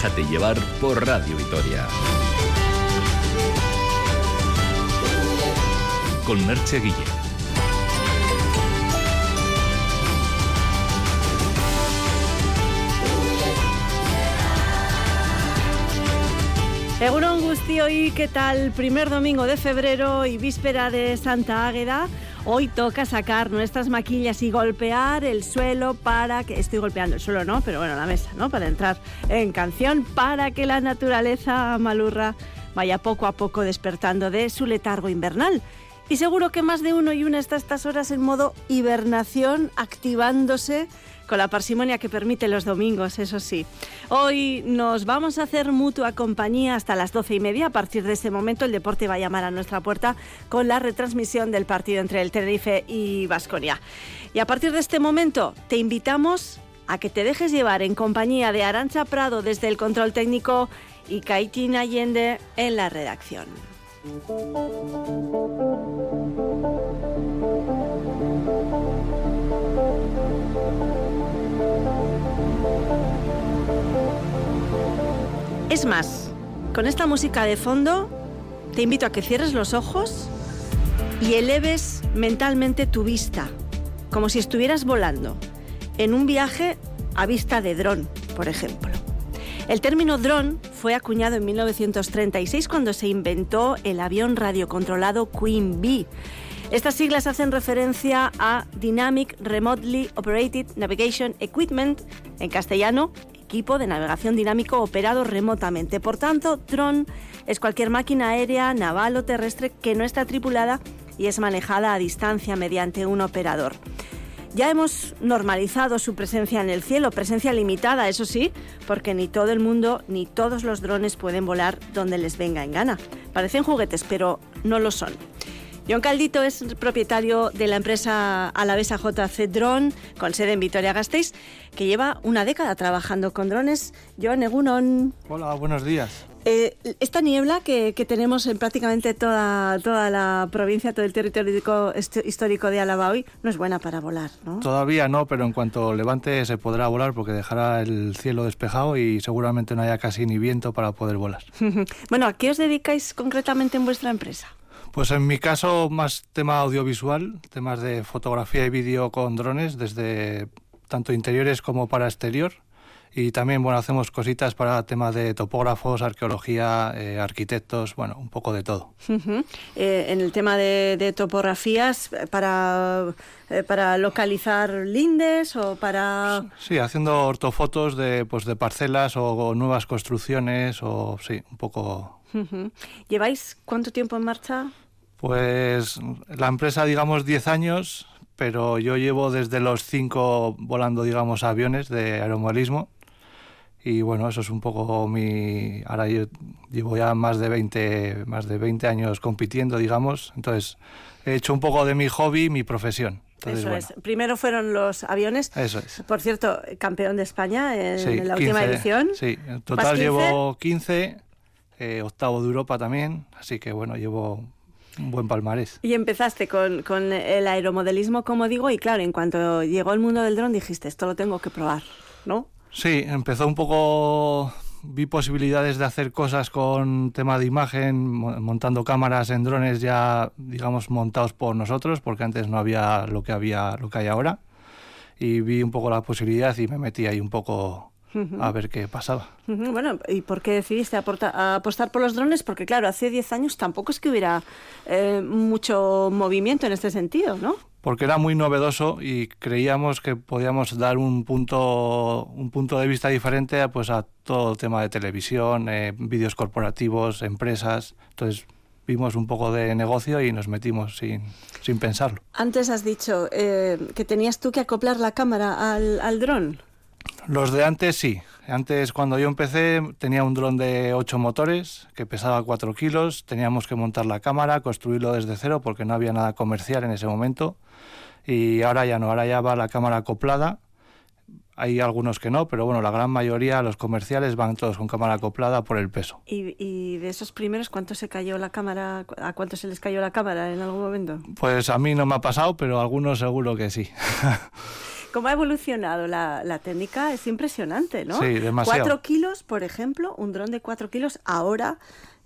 Déjate llevar por Radio Vitoria. Con Merche Guille. Egunon hoy ¿qué tal? Primer domingo de febrero y víspera de Santa Águeda. Hoy toca sacar nuestras maquillas y golpear el suelo para que... Estoy golpeando el suelo, ¿no? Pero bueno, la mesa, ¿no? Para entrar en canción, para que la naturaleza malurra vaya poco a poco despertando de su letargo invernal. Y seguro que más de uno y una está estas horas en modo hibernación, activándose con la parsimonia que permite los domingos, eso sí. Hoy nos vamos a hacer mutua compañía hasta las doce y media. A partir de ese momento, el deporte va a llamar a nuestra puerta con la retransmisión del partido entre el Tenerife y Vasconia. Y a partir de este momento, te invitamos a que te dejes llevar en compañía de Arancha Prado desde el control técnico y Kaitin Allende en la redacción. Es más, con esta música de fondo, te invito a que cierres los ojos y eleves mentalmente tu vista, como si estuvieras volando, en un viaje a vista de dron, por ejemplo. El término dron fue acuñado en 1936 cuando se inventó el avión radiocontrolado Queen Bee. Estas siglas hacen referencia a Dynamic Remotely Operated Navigation Equipment, en castellano, equipo de navegación dinámico operado remotamente. Por tanto, dron es cualquier máquina aérea, naval o terrestre que no está tripulada y es manejada a distancia mediante un operador. Ya hemos normalizado su presencia en el cielo, presencia limitada, eso sí, porque ni todo el mundo ni todos los drones pueden volar donde les venga en gana. Parecen juguetes, pero no lo son. John Caldito es propietario de la empresa alavesa JC Drone, con sede en Vitoria-Gasteiz, que lleva una década trabajando con drones. John Egunon. Hola, buenos días. Eh, esta niebla que, tenemos en prácticamente toda, toda la provincia, todo el territorio histórico de Álava hoy, no es buena para volar, ¿no? Todavía no, pero en cuanto levante se podrá volar porque dejará el cielo despejado y seguramente no haya casi ni viento para poder volar. bueno, ¿a qué os dedicáis concretamente en vuestra empresa? Pues en mi caso más tema audiovisual, temas de fotografía y vídeo con drones, desde tanto interiores como para exterior. Y también bueno hacemos cositas para temas de topógrafos, arqueología, eh, arquitectos, bueno, un poco de todo. Eh, en el tema de, topografías, para, eh, para localizar lindes o para... Sí, haciendo ortofotos de, pues, de parcelas o nuevas construcciones o sí, un poco ¿Lleváis cuánto tiempo en marcha? Pues la empresa, digamos, 10 años, pero yo llevo desde los 5 volando, digamos, aviones de aeromodelismo. Y bueno, eso es un poco mi... Ahora yo llevo ya más de 20, más de 20 años compitiendo, digamos. Entonces, he hecho un poco de mi hobby, mi profesión. Eso es. Primero fueron los aviones. Eso es. Por cierto, campeón de España en, la última edición. Sí, en total llevo 15 eh, octavo de Europa también, así que bueno, llevo un buen palmarés. Y empezaste con, con, el aeromodelismo, como digo, y claro, en cuanto llegó el mundo del dron dijiste, esto lo tengo que probar, ¿no? Sí, empezó un poco, vi posibilidades de hacer cosas con tema de imagen, montando cámaras en drones ya, digamos, montados por nosotros, porque antes no había lo que había, lo que hay ahora, y vi un poco la posibilidad y me metí ahí un poco a ver qué pasaba. Bueno, ¿y por qué decidiste apostar por los drones? Porque claro, hace 10 años tampoco es que hubiera eh, mucho movimiento en este sentido, ¿no? Porque era muy novedoso y creíamos que podíamos dar un punto, un punto de vista diferente a, pues, a todo el tema de televisión, eh, vídeos corporativos, empresas. Entonces vimos un poco de negocio y nos metimos sin, sin pensarlo. Antes has dicho eh, que tenías tú que acoplar la cámara al, al dron. Los de antes sí. Antes, cuando yo empecé, tenía un dron de 8 motores que pesaba 4 kilos. Teníamos que montar la cámara, construirlo desde cero porque no había nada comercial en ese momento. Y ahora ya no, ahora ya va la cámara acoplada. Hay algunos que no, pero bueno, la gran mayoría, los comerciales, van todos con cámara acoplada por el peso. ¿Y, y de esos primeros, cuánto se cayó la cámara? ¿A cuánto se les cayó la cámara en algún momento? Pues a mí no me ha pasado, pero a algunos seguro que sí. ¿Cómo ha evolucionado la, la, técnica? Es impresionante, ¿no? Sí, demasiado. Cuatro kilos, por ejemplo, un dron de cuatro kilos, ahora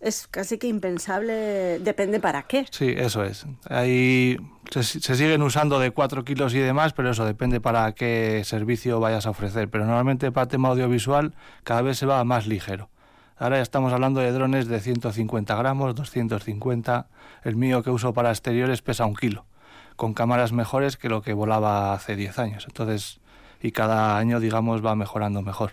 es casi que impensable, depende para qué. Sí, eso es. Ahí se, se, siguen usando de 4 kilos y demás, pero eso depende para qué servicio vayas a ofrecer. Pero normalmente para tema audiovisual cada vez se va más ligero. Ahora ya estamos hablando de drones de 150 gramos, 250. El mío que uso para exteriores pesa un kilo, con cámaras mejores que lo que volaba hace 10 años. Entonces, y cada año, digamos, va mejorando mejor.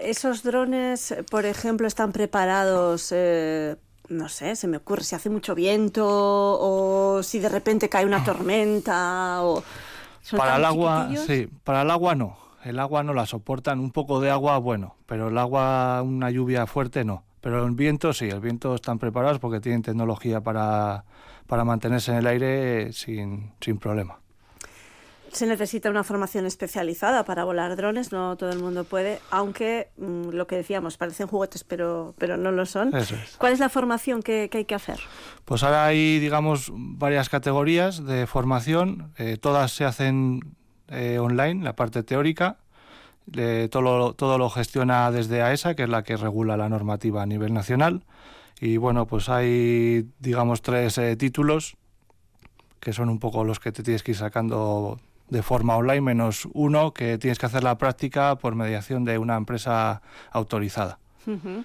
¿Esos drones, por ejemplo, están preparados, eh, no sé, se me ocurre, si hace mucho viento o si de repente cae una tormenta o... Para el agua, sí, para el agua no. El agua no la soportan, un poco de agua, bueno, pero el agua, una lluvia fuerte, no. Pero el viento sí, el viento están preparados porque tienen tecnología para, para mantenerse en el aire sin, sin problema se necesita una formación especializada para volar drones, no todo el mundo puede, aunque mmm, lo que decíamos, parecen juguetes, pero, pero no lo son. Eso es. ¿Cuál es la formación que, que, hay que hacer? Pues ahora hay, digamos, varias categorías de formación, eh, todas se hacen eh, online, la parte teórica. Eh, todo, lo, todo lo gestiona desde AESA, que es la que regula la normativa a nivel nacional. Y bueno, pues hay, digamos, tres eh, títulos que son un poco los que te tienes que ir sacando de forma online, menos uno que tienes que hacer la práctica por mediación de una empresa autorizada. Uh -huh.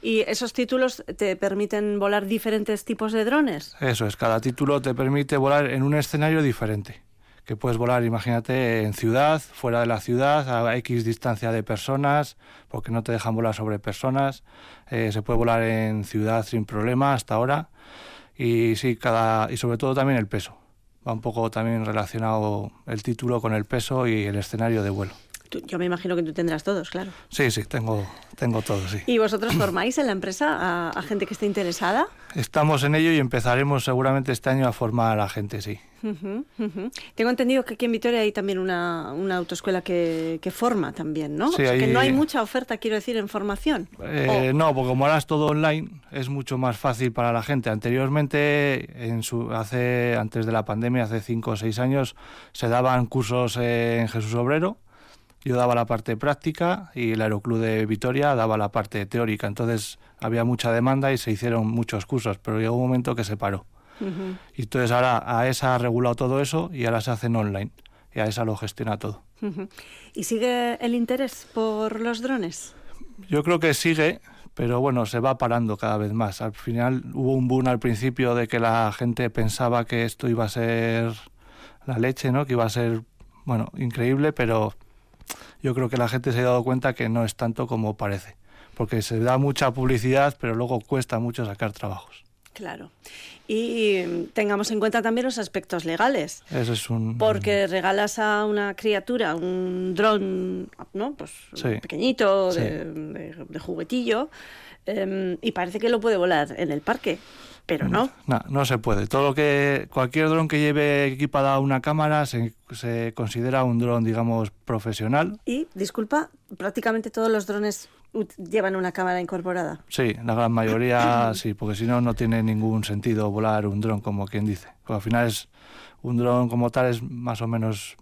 ¿Y esos títulos te permiten volar diferentes tipos de drones? Eso es, cada título te permite volar en un escenario diferente. Que puedes volar, imagínate, en ciudad, fuera de la ciudad, a X distancia de personas, porque no te dejan volar sobre personas. Eh, se puede volar en ciudad sin problema hasta ahora. Y sí, cada, y sobre todo también el peso va un poco también relacionado el título con el peso y el escenario de vuelo. Tú, yo me imagino que tú tendrás todos, claro. Sí, sí, tengo, tengo todos, sí. ¿Y vosotros formáis en la empresa a, a, gente que esté interesada? Estamos en ello y empezaremos seguramente este año a formar a gente, sí. Uh -huh, uh -huh. Tengo entendido que aquí en Vitoria hay también una, una autoescuela que, que, forma también, ¿no? Sí, o sea, hay... que no hay mucha oferta, quiero decir, en formación. Eh. No, porque como ahora es todo online, es mucho más fácil para la gente. Anteriormente, en su, hace, antes de la pandemia, hace cinco o seis años, se daban cursos en Jesús Obrero, yo daba la parte práctica y el Aeroclub de Vitoria daba la parte teórica. Entonces había mucha demanda y se hicieron muchos cursos, pero llegó un momento que se paró. Uh -huh. Y entonces ahora AESA ha regulado todo eso y ahora se hacen online. Y AESA lo gestiona todo. Uh -huh. ¿Y sigue el interés por los drones? Yo creo que sigue, pero bueno, se va parando cada vez más. Al final hubo un boom al principio de que la gente pensaba que esto iba a ser la leche, ¿no? Que iba a ser, bueno, increíble, pero yo creo que la gente se ha dado cuenta que no es tanto como parece, porque se da mucha publicidad, pero luego cuesta mucho sacar trabajos. Claro. Y tengamos en cuenta también los aspectos legales. Eso es un... Porque regalas a una criatura un dron, ¿no? Pues sí. pequeñito, Sí. de, de, de, juguetillo, eh, y parece que lo puede volar en el parque. Pero no. no. No, se puede. Todo lo que cualquier dron que lleve equipada una cámara se, se considera un dron, digamos, profesional. Y, disculpa, prácticamente todos los drones llevan una cámara incorporada. Sí, la gran mayoría sí, porque si no, no tiene ningún sentido volar un dron, como quien dice. Porque al final es un dron como tal es más o menos,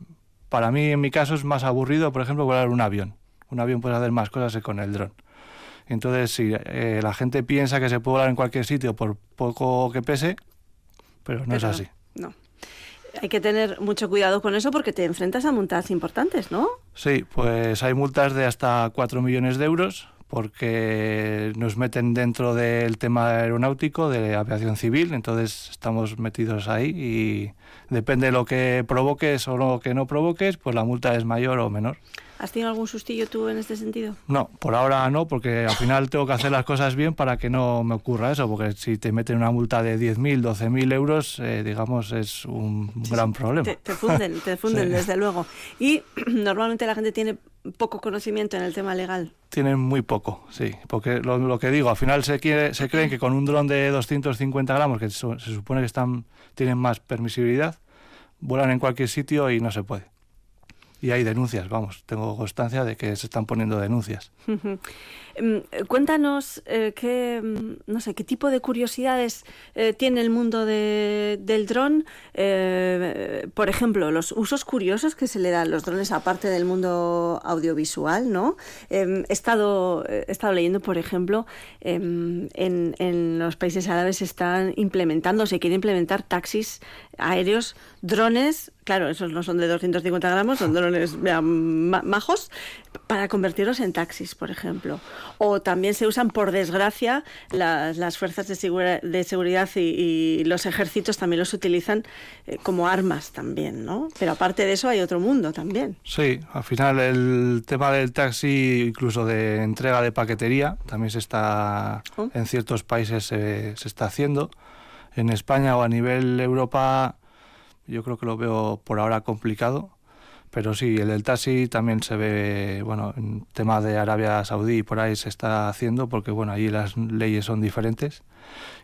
para mí en mi caso es más aburrido, por ejemplo, volar un avión. Un avión puede hacer más cosas que con el dron. Entonces, si eh, la gente piensa que se puede volar en cualquier sitio por poco que pese, pero no pero es así. No. Hay que tener mucho cuidado con eso porque te enfrentas a multas importantes, ¿no? Sí, pues hay multas de hasta 4 millones de euros porque nos meten dentro del tema aeronáutico, de aviación civil, entonces estamos metidos ahí y depende de lo que provoques o lo que no provoques, pues la multa es mayor o menor. ¿Has tenido algún sustillo tú en este sentido? No, por ahora no, porque al final tengo que hacer las cosas bien para que no me ocurra eso, porque si te meten una multa de 10.000, 12.000 euros, eh, digamos, es un sí, gran problema. Te, te, funden, te funden sí. desde luego. Y normalmente la gente tiene poco conocimiento en el tema legal. Tienen muy poco, sí, porque lo, lo que digo, al final se, quiere, se creen que con un dron de 250 gramos, que se, se supone que están, tienen más permisibilidad, vuelan en cualquier sitio y no se puede. Y hay denuncias, vamos, tengo constancia de que se están poniendo denuncias. Em, cuéntanos eh, qué, mm, no sé, qué tipo de curiosidades eh, tiene el mundo del dron. Eh, por ejemplo, los usos curiosos que se le dan los drones aparte del mundo audiovisual, ¿no? Em, he, estado, he estado leyendo, por ejemplo, em, en, en los países árabes se están implementando, se quiere implementar taxis aéreos, drones claro, esos no son de 250 gramos, son drones majos, para convertirlos en taxis, por ejemplo. O también se usan, por desgracia, las, fuerzas de, de seguridad y, los ejércitos también los utilizan eh, como armas también, ¿no? Pero aparte de eso hay otro mundo también. Sí, al final el tema del taxi, incluso de entrega de paquetería, también se está, oh. en ciertos países se está haciendo. En España o a nivel Europa yo creo que lo veo por ahora complicado. Pero sí, el del taxi también se ve, bueno, en tema de Arabia Saudí y por ahí se está haciendo porque, bueno, allí las leyes son diferentes.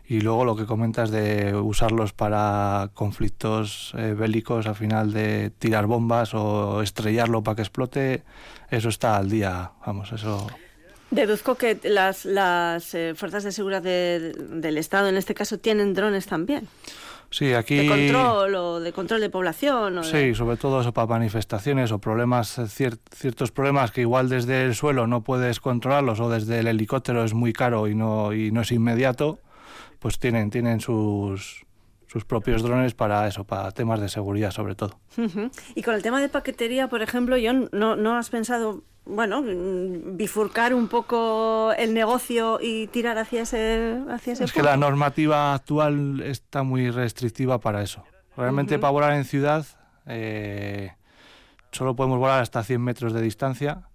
Y luego lo que comentas de usarlos para conflictos eh, bélicos, al final de tirar bombas o estrellarlo para que explote, eso está al día, vamos, eso... Deduzco que las, las eh, fuerzas de seguridad del Estado, en este caso, tienen drones también. Sí, aquí... De control o de control de población. sí, sobre todo eso para manifestaciones o problemas, ciertos problemas que igual desde el suelo no puedes controlarlos o desde el helicóptero es muy caro y no, y no es inmediato, pues tienen, tienen sus, sus propios drones para eso, para temas de seguridad sobre todo. Y con el tema de paquetería, por ejemplo, yo no, no has pensado bueno, mm, bifurcar un poco el negocio y tirar hacia ese, hacia ese Es que la normativa actual está muy restrictiva para eso. Realmente para volar en ciudad eh, solo podemos volar hasta 100 metros de distancia,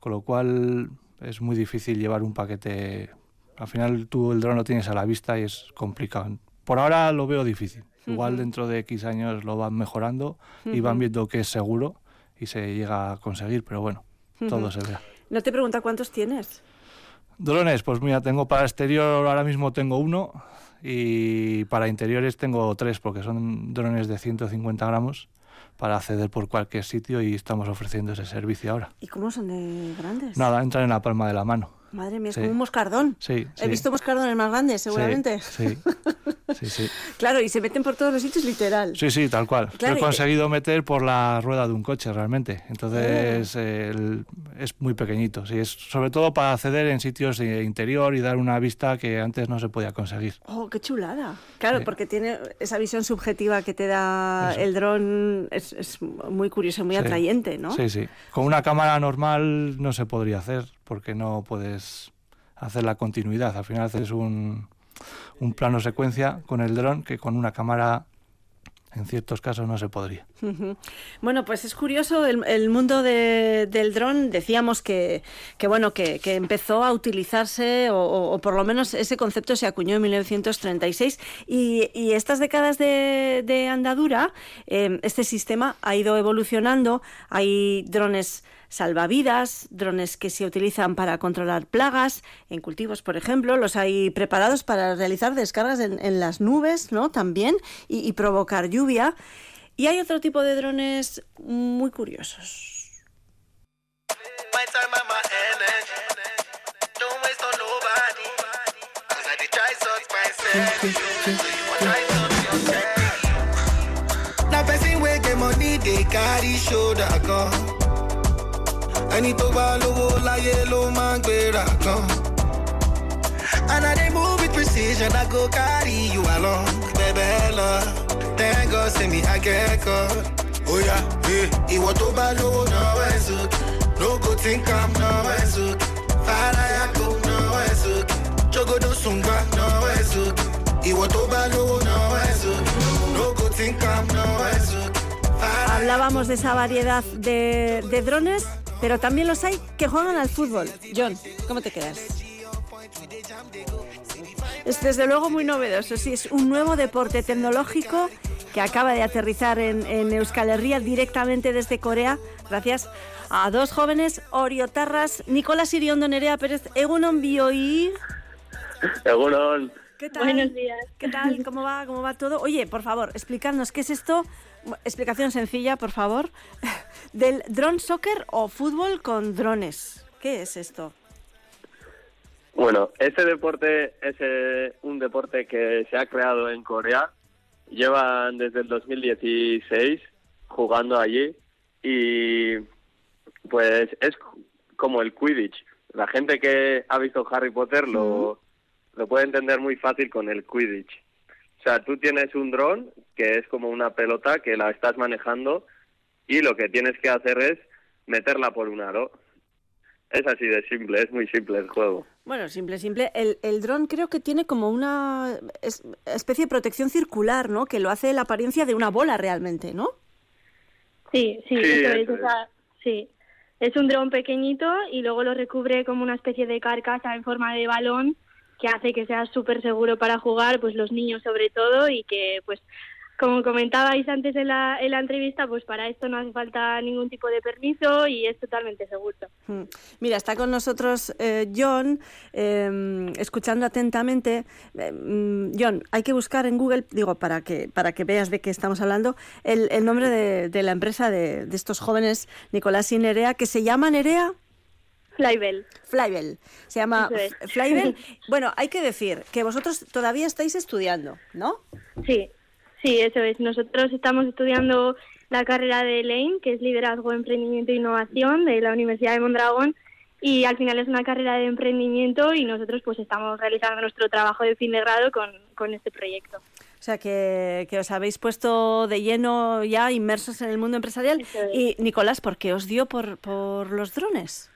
con lo cual es muy difícil llevar un paquete. Al final tú el dron lo tienes a la vista y es complicado. Por ahora lo veo difícil. Igual dentro de X años lo van mejorando y van viendo que es seguro y se llega a conseguir, pero bueno todo se vea. No te pregunta cuántos tienes. Drones, pues mira, tengo para exterior ahora mismo tengo uno y para interiores tengo tres porque son drones de 150 gramos para acceder por cualquier sitio y estamos ofreciendo ese servicio ahora. ¿Y cómo son de grandes? Nada, entran en la palma de la mano. Madre mía, es como un moscardón. Sí, He visto moscardones más grandes, seguramente. Sí, sí, sí, claro, y se meten por todos los sitios, literal. Sí, sí, tal cual. he conseguido meter por la rueda de un coche, realmente. Entonces, ah. es muy pequeñito. Sí, es sobre todo para acceder en sitios de interior y dar una vista que antes no se podía conseguir. ¡Oh, qué chulada! Claro, porque tiene esa visión subjetiva que te da el dron, es, es, muy curioso, muy atrayente, ¿no? Sí, sí. Con una cámara normal no se podría hacer porque no puedes hacer la continuidad. Al final haces un, un plano secuencia con el dron que con una cámara en ciertos casos no se podría. Bueno, pues es curioso el, mundo del dron. Decíamos que, bueno que, empezó a utilizarse o, por lo menos ese concepto se acuñó en 1936 y, y estas décadas de, andadura eh, este sistema ha ido evolucionando. Hay drones salvavidas, drones que se utilizan para controlar plagas en cultivos, por ejemplo, los hay preparados para realizar descargas en, las nubes, ¿no? También y, provocar lluvia. Y hay otro tipo de drones muy curiosos. Ẹni tó bá lówó láyé ló máa ń gbéra kan. And I dey move with precision, I go carry you along, lọ. Thank God say me akẹ́kọ̀ọ́. Oya, ìwọ tó bá lówó náwó ẹ̀ sókè. No go think am náwó ẹ̀ sókè. Fàlàyà kò náwó ẹ̀ sókè. Jogodo sùngbà náwó ẹ̀ sókè. Ìwọ tó bá lówó náwó ẹ̀ sókè. No go think am náwó ẹ̀ sókè. Hablábamos de esa variedad de, de drones pero también los hay que juegan al fútbol. John, ¿cómo te quedas? Es desde luego muy novedoso, sí, es un nuevo deporte tecnológico que acaba de aterrizar en, Euskal Herria directamente desde Corea, gracias a dos jóvenes oriotarras, Nicolás Iriondo, Nerea Pérez, Egunon Bioi. Egunon. ¿Qué tal? Buenos días. ¿Qué tal? ¿Cómo va? ¿Cómo va todo? Oye, por favor, explícanos qué es esto. Explicación sencilla, por favor. Del drone soccer o fútbol con drones. ¿Qué es esto? Bueno, este deporte es eh, un deporte que se ha creado en Corea. Llevan desde el 2016 jugando allí y pues es como el Quidditch. La gente que ha visto Harry Potter lo, lo puede entender muy fácil con el Quidditch. O sea, tú tienes un dron que es como una pelota que la estás manejando y lo que tienes que hacer es meterla por un aro. Es así de simple, es muy simple el juego. Bueno, simple, simple. El, el dron creo que tiene como una especie de protección circular, ¿no? Que lo hace la apariencia de una bola realmente, ¿no? Sí, sí, eso es. sí. Es un dron pequeñito y luego lo recubre como una especie de carcasa en forma de balón que hace que sea súper seguro para jugar, pues los niños sobre todo, y que pues como comentabais antes en la, en la entrevista, pues para esto no hace falta ningún tipo de permiso y es totalmente seguro. Hmm. Mira, está con nosotros eh, John, em, escuchando atentamente. Em, John, hay que buscar en Google, digo, para que, para que veas de qué estamos hablando, el, el nombre de, de, la empresa de, de, estos jóvenes, Nicolás y Nerea, que se llama Nerea. Flybell. Flybell. Se llama Flybell. Bueno, hay que decir que vosotros todavía estáis estudiando, ¿no? Sí, sí, eso es. Nosotros estamos estudiando la carrera de Lane, que es Liderazgo, Emprendimiento e Innovación de la Universidad de Mondragón. Y al final es una carrera de emprendimiento y nosotros pues estamos realizando nuestro trabajo de fin de grado con, con este proyecto. O sea, que, que, os habéis puesto de lleno ya inmersos en el mundo empresarial. Y Nicolás, ¿por qué os dio por, por los drones?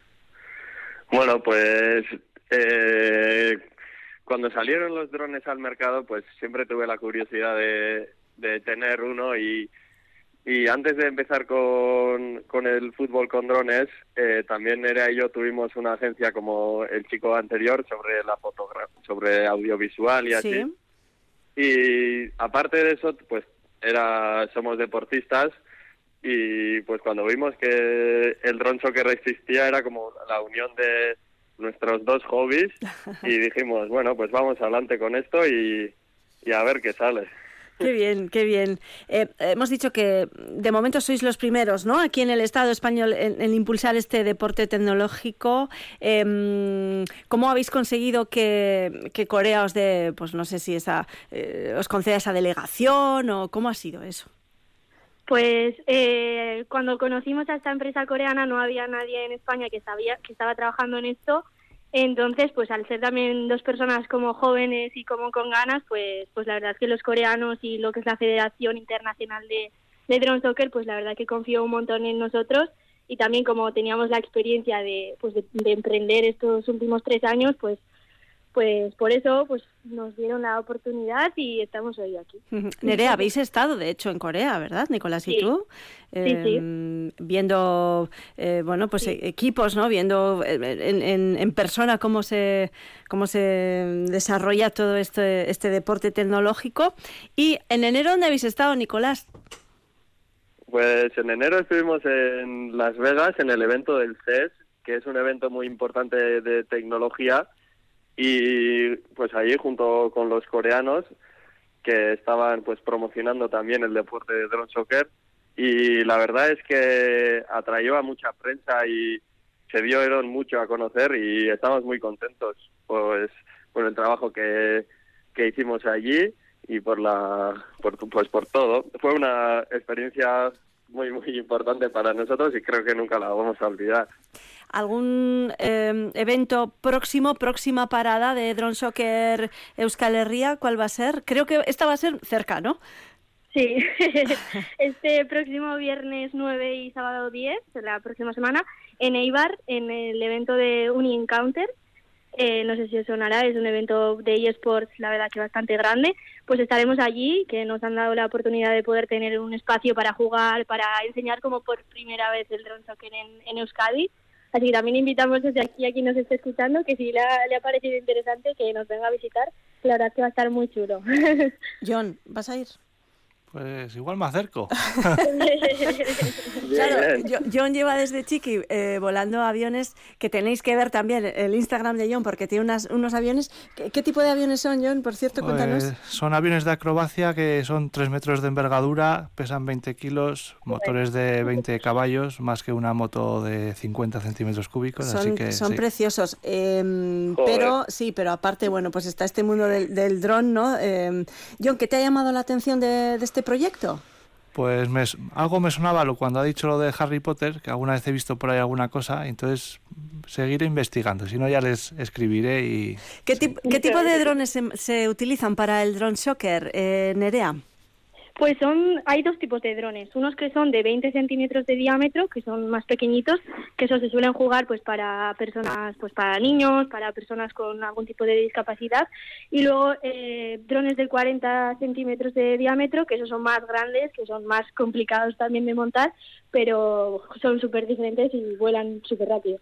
Bueno, pues eh, cuando salieron los drones al mercado, pues siempre tuve la curiosidad de, de tener uno y, y antes de empezar con, con el fútbol con drones, eh, también era y yo tuvimos una agencia como el chico anterior sobre la fotografía, sobre audiovisual y así. Y aparte de eso, pues era somos deportistas y pues cuando vimos que el drone soccer existía era como la unión de nuestros dos hobbies y dijimos, bueno, pues vamos adelante con esto y, y a ver qué sale. Qué bien, qué bien. Eh, hemos dicho que de momento sois los primeros, ¿no? Aquí en el Estado español en, impulsar este deporte tecnológico. Eh, ¿Cómo habéis conseguido que, que, Corea os dé, pues no sé si esa, eh, os conceda esa delegación o cómo ha sido eso? Pues eh, cuando conocimos a esta empresa coreana no había nadie en España que sabía que estaba trabajando en esto. Entonces, pues al ser también dos personas como jóvenes y como con ganas, pues, pues la verdad es que los coreanos y lo que es la Federación Internacional de, de Drone Soccer, pues la verdad que confió un montón en nosotros y también como teníamos la experiencia de, pues de emprender estos últimos tres años, pues pues por eso pues nos dieron la oportunidad y estamos hoy aquí. Nerea, habéis estado de hecho en Corea, ¿verdad, Nicolás y tú? Sí, sí. Em, viendo, eh, bueno, pues equipos, ¿no? Viendo eh, en, en, persona cómo se, cómo se desarrolla todo este, este deporte tecnológico. Y en enero, ¿dónde habéis estado, Nicolás? Pues en enero estuvimos en Las Vegas en el evento del CES, que es un evento muy importante de tecnología y pues allí junto con los coreanos que estaban pues promocionando también el deporte de drone soccer. Y la verdad es que atrayó a mucha prensa y se dieron mucho a conocer y estamos muy contentos pues por el trabajo que, que hicimos allí y por la por, pues por todo. Fue una experiencia muy muy importante para nosotros y creo que nunca la vamos a olvidar algún eh, evento próximo, próxima parada de Drone Soccer Euskal Herria, ¿cuál va a ser? Creo que esta va a ser cerca, ¿no? Sí, este próximo viernes 9 y sábado 10, la próxima semana, en Eibar, en el evento de Uni Encounter, eh, no sé si os sonará, es un evento de eSports, la verdad que bastante grande, pues estaremos allí, que nos han dado la oportunidad de poder tener un espacio para jugar, para enseñar como por primera vez el drone soccer en, en Euskadi, Así que también invitamos desde aquí a quien nos esté escuchando que si le ha, le ha parecido interesante que nos venga a visitar, la verdad que va a estar muy chulo. John, ¿vas a ir? Pues igual me acerco. claro, John lleva desde chiqui eh, volando aviones que tenéis que ver también el Instagram de John porque tiene unas, unos aviones. ¿Qué, tipo de aviones son, John? Por cierto, pues, cuéntanos. son aviones de acrobacia que son 3 metros de envergadura, pesan 20 kilos, motores de 20 caballos, más que una moto de 50 centímetros cúbicos. Son, así que, son preciosos. Em, pero sí, pero aparte, bueno, pues está este mundo del, del dron, ¿no? Em, John, ¿qué te ha llamado la atención de, de este proyecto? Pues me, algo me sonaba lo cuando ha dicho lo de Harry Potter, que alguna vez he visto por ahí alguna cosa, entonces seguiré investigando, si no ya les escribiré y... ¿Qué, ¿qué tipo de drones se, se, utilizan para el drone shocker, eh, Nerea? Pues son, hay dos tipos de drones, unos que son de 20 centímetros de diámetro, que son más pequeñitos, que eso se suelen jugar pues para personas, pues para niños, para personas con algún tipo de discapacidad, y luego eh, drones de 40 centímetros de diámetro, que esos son más grandes, que son más complicados también de montar, pero son súper diferentes y vuelan súper rápido.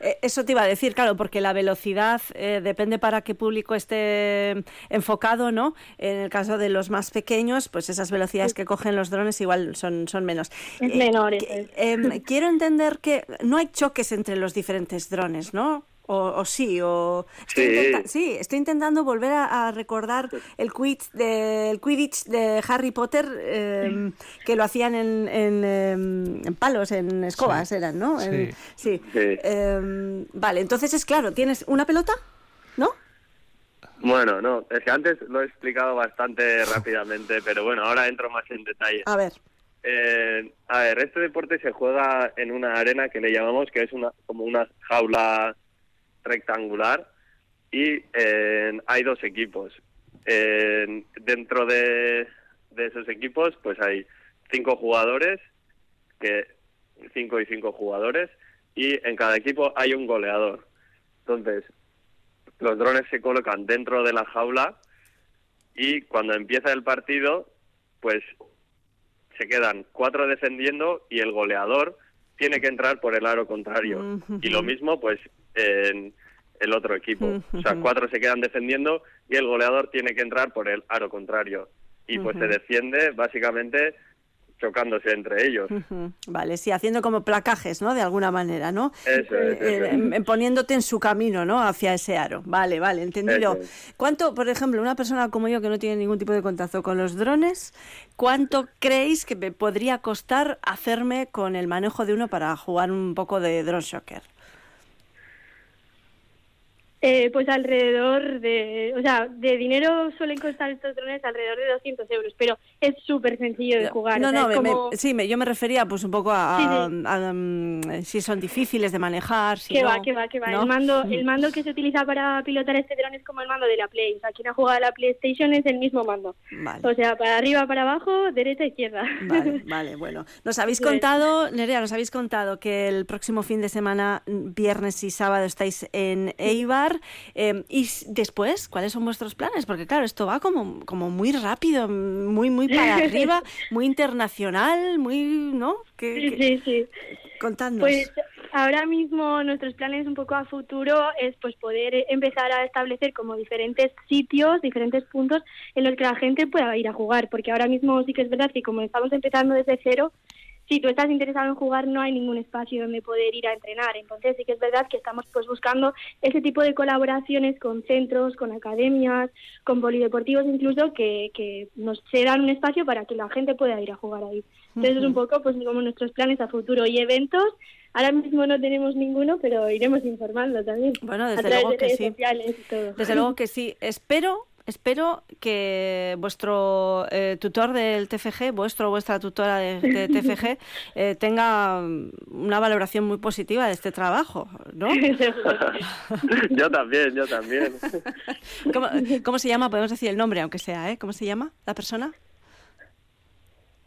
Eh, eso te iba a decir, claro, porque la velocidad eh, depende para qué público esté enfocado, ¿no? En el caso de los más pequeños, pues esas velocidades que cogen los drones igual son, son menos. menores. Em, quiero entender que no hay choques entre los diferentes drones, ¿no? O, sí, o sí. estoy intentando volver a, recordar el, Quidditch de, el Quidditch de Harry Potter em, que lo hacían en, em, en, palos, en escobas eran, ¿no? Sí. sí. Em, vale, entonces es claro, ¿tienes una pelota? ¿No? Bueno, no, es que antes lo he explicado bastante rápidamente, pero bueno, ahora entro más en detalle. A ver. Eh, a ver, este deporte se juega en una arena que le llamamos que es una como una jaula rectangular y eh, hay dos equipos. Eh, dentro de, esos equipos pues hay cinco jugadores, que cinco y cinco jugadores, y en cada equipo hay un goleador. Entonces, los drones se colocan dentro de la jaula y cuando empieza el partido, pues se quedan cuatro defendiendo y el goleador tiene que entrar por el aro contrario. Y lo mismo, pues, en el otro equipo. O sea, cuatro se quedan defendiendo y el goleador tiene que entrar por el aro contrario. Y pues se defiende básicamente chocándose entre ellos. Vale, sí, haciendo como placajes, ¿no? De alguna manera, ¿no? Eso es. Eh, em, poniéndote en su camino, ¿no? Hacia ese aro. Vale, vale, entendido. ¿Cuánto, por ejemplo, una persona como yo que no tiene ningún tipo de contacto con los drones, cuánto creéis que me podría costar hacerme con el manejo de uno para jugar un poco de drone shocker? Eh, pues alrededor de, o sea, de dinero suelen costar estos drones alrededor de 200 euros, pero es súper sencillo de jugar. No, no, sí, yo me refería pues un poco a, mm, si son difíciles de manejar. Si que va, que va, que va. El mando, el mando que se utiliza para pilotar este dron es como el mando de la Play. O sea, quien ha jugado a la PlayStation es el mismo mando. O sea, para arriba, para abajo, derecha, izquierda. Vale, vale, bueno. Nos habéis contado, Nerea, nos habéis contado que el próximo fin de semana, viernes y sábado, estáis en Eibar. Em, y después, ¿cuáles son vuestros planes? Porque claro, esto va como, como muy rápido, muy, muy para arriba, muy internacional, muy, ¿no? sí, sí, sí. Contadnos. Pues ahora mismo nuestros planes un poco a futuro es pues poder empezar a establecer como diferentes sitios, diferentes puntos en los que la gente pueda ir a jugar, porque ahora mismo sí que es verdad que como estamos empezando desde cero, si tú estás interesado en jugar no hay ningún espacio donde poder ir a entrenar. Entonces sí que es verdad que estamos pues buscando ese tipo de colaboraciones con centros, con academias, con polideportivos incluso que, que nos cedan un espacio para que la gente pueda ir a jugar ahí. Entonces es un poco pues como nuestros planes a futuro y eventos. Ahora mismo no tenemos ninguno, pero iremos informando también. Bueno, desde luego que sí. Desde luego que sí. Espero Espero que vuestro eh, tutor del TFG, vuestro o vuestra tutora de, TFG, eh, tenga una valoración muy positiva de este trabajo, ¿no? yo también, yo también. ¿Cómo, se llama? Podemos decir el nombre, aunque sea, ¿eh? ¿Cómo se llama la persona?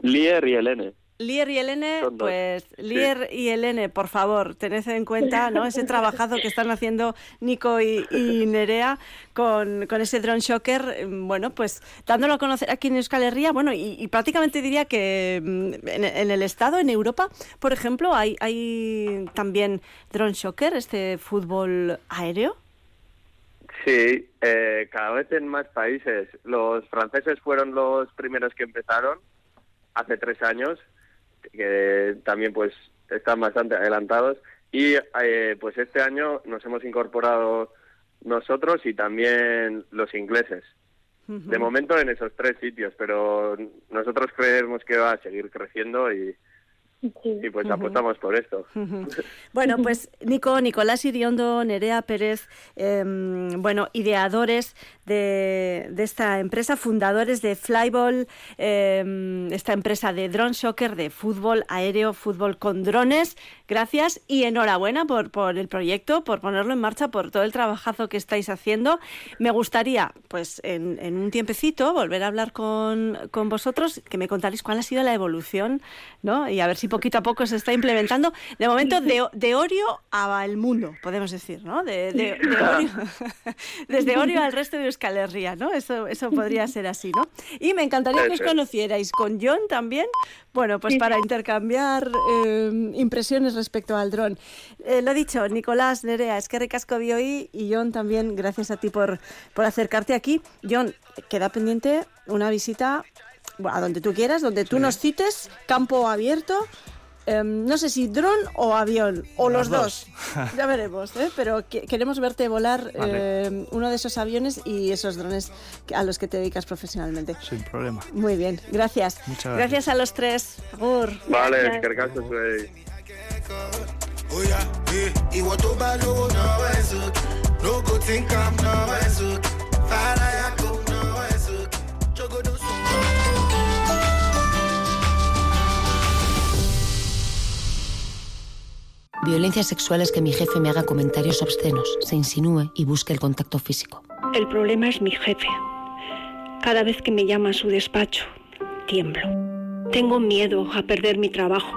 Lier y Elene. Lier y Elene, pues Lier y Elene, por favor, tened en cuenta ¿no? ese trabajazo que están haciendo Nico y, Nerea con, ese drone shocker, bueno, pues dándolo a conocer aquí en Euskal Herria, bueno, y, prácticamente diría que mm, en, el Estado, en Europa, por ejemplo, hay, hay también drone shocker, este fútbol aéreo. Sí, eh, cada vez en más países. Los franceses fueron los primeros que empezaron hace tres años, que también pues están bastante adelantados. Y eh, pues este año nos hemos incorporado nosotros y también los ingleses. De momento en esos tres sitios, pero nosotros creemos que va a seguir creciendo y, y pues apostamos por esto. Bueno, pues Nico, Nicolás Iriondo, Nerea Pérez, em, bueno, ideadores de, esta empresa, fundadores de Flyball, em, esta empresa de drone shocker, de fútbol aéreo, fútbol con drones. Gracias y enhorabuena por, por el proyecto, por ponerlo en marcha, por todo el trabajazo que estáis haciendo. Me gustaría, pues en, un tiempecito, volver a hablar con, con vosotros, que me contaréis cuál ha sido la evolución, ¿no? Y a ver si poquito a poco se está implementando. De momento, de, de Orio al mundo, podemos decir, ¿no? De, desde Orio al resto de Euskal Herria, ¿no? Eso, eso podría ser así, ¿no? Y me encantaría que os conocierais con John también, bueno, pues para intercambiar eh, impresiones respecto al dron. Eh, lo dicho, Nicolás, Nerea, es que recasco hoy y John también, gracias a ti por, por acercarte aquí. John, queda pendiente una visita a donde tú quieras, donde tú nos cites, campo abierto. Em, no sé si dron o avión, o los, dos. ya veremos, ¿eh? pero queremos verte volar em, uno de esos aviones y esos drones a los que te dedicas profesionalmente. Sin problema. Muy bien, gracias. Muchas gracias. a los tres. Agur. Vale, cargazo soy. Violencia sexual es que mi jefe me haga comentarios obscenos, se insinúe y busque el contacto físico. El problema es mi jefe. Cada vez que me llama a su despacho, tiemblo. Tengo miedo a perder mi trabajo.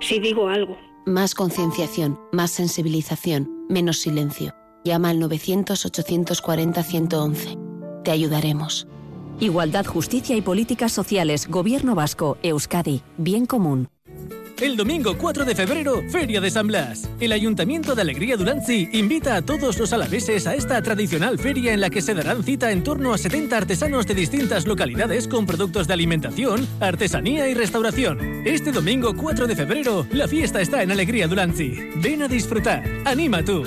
Si digo algo. Más concienciación, más sensibilización, menos silencio. Llama al 900-840-111. Te ayudaremos. Igualdad, justicia y políticas sociales. Gobierno vasco. Euskadi. Bien común. El domingo 4 de febrero, Feria de San Blas. El Ayuntamiento de Alegría Duranzi invita a todos los alaveses a esta tradicional feria en la que se darán cita en torno a 70 artesanos de distintas localidades con productos de alimentación, artesanía y restauración. Este domingo 4 de febrero, la fiesta está en Alegría Duranzi. Ven a disfrutar. Anima tú.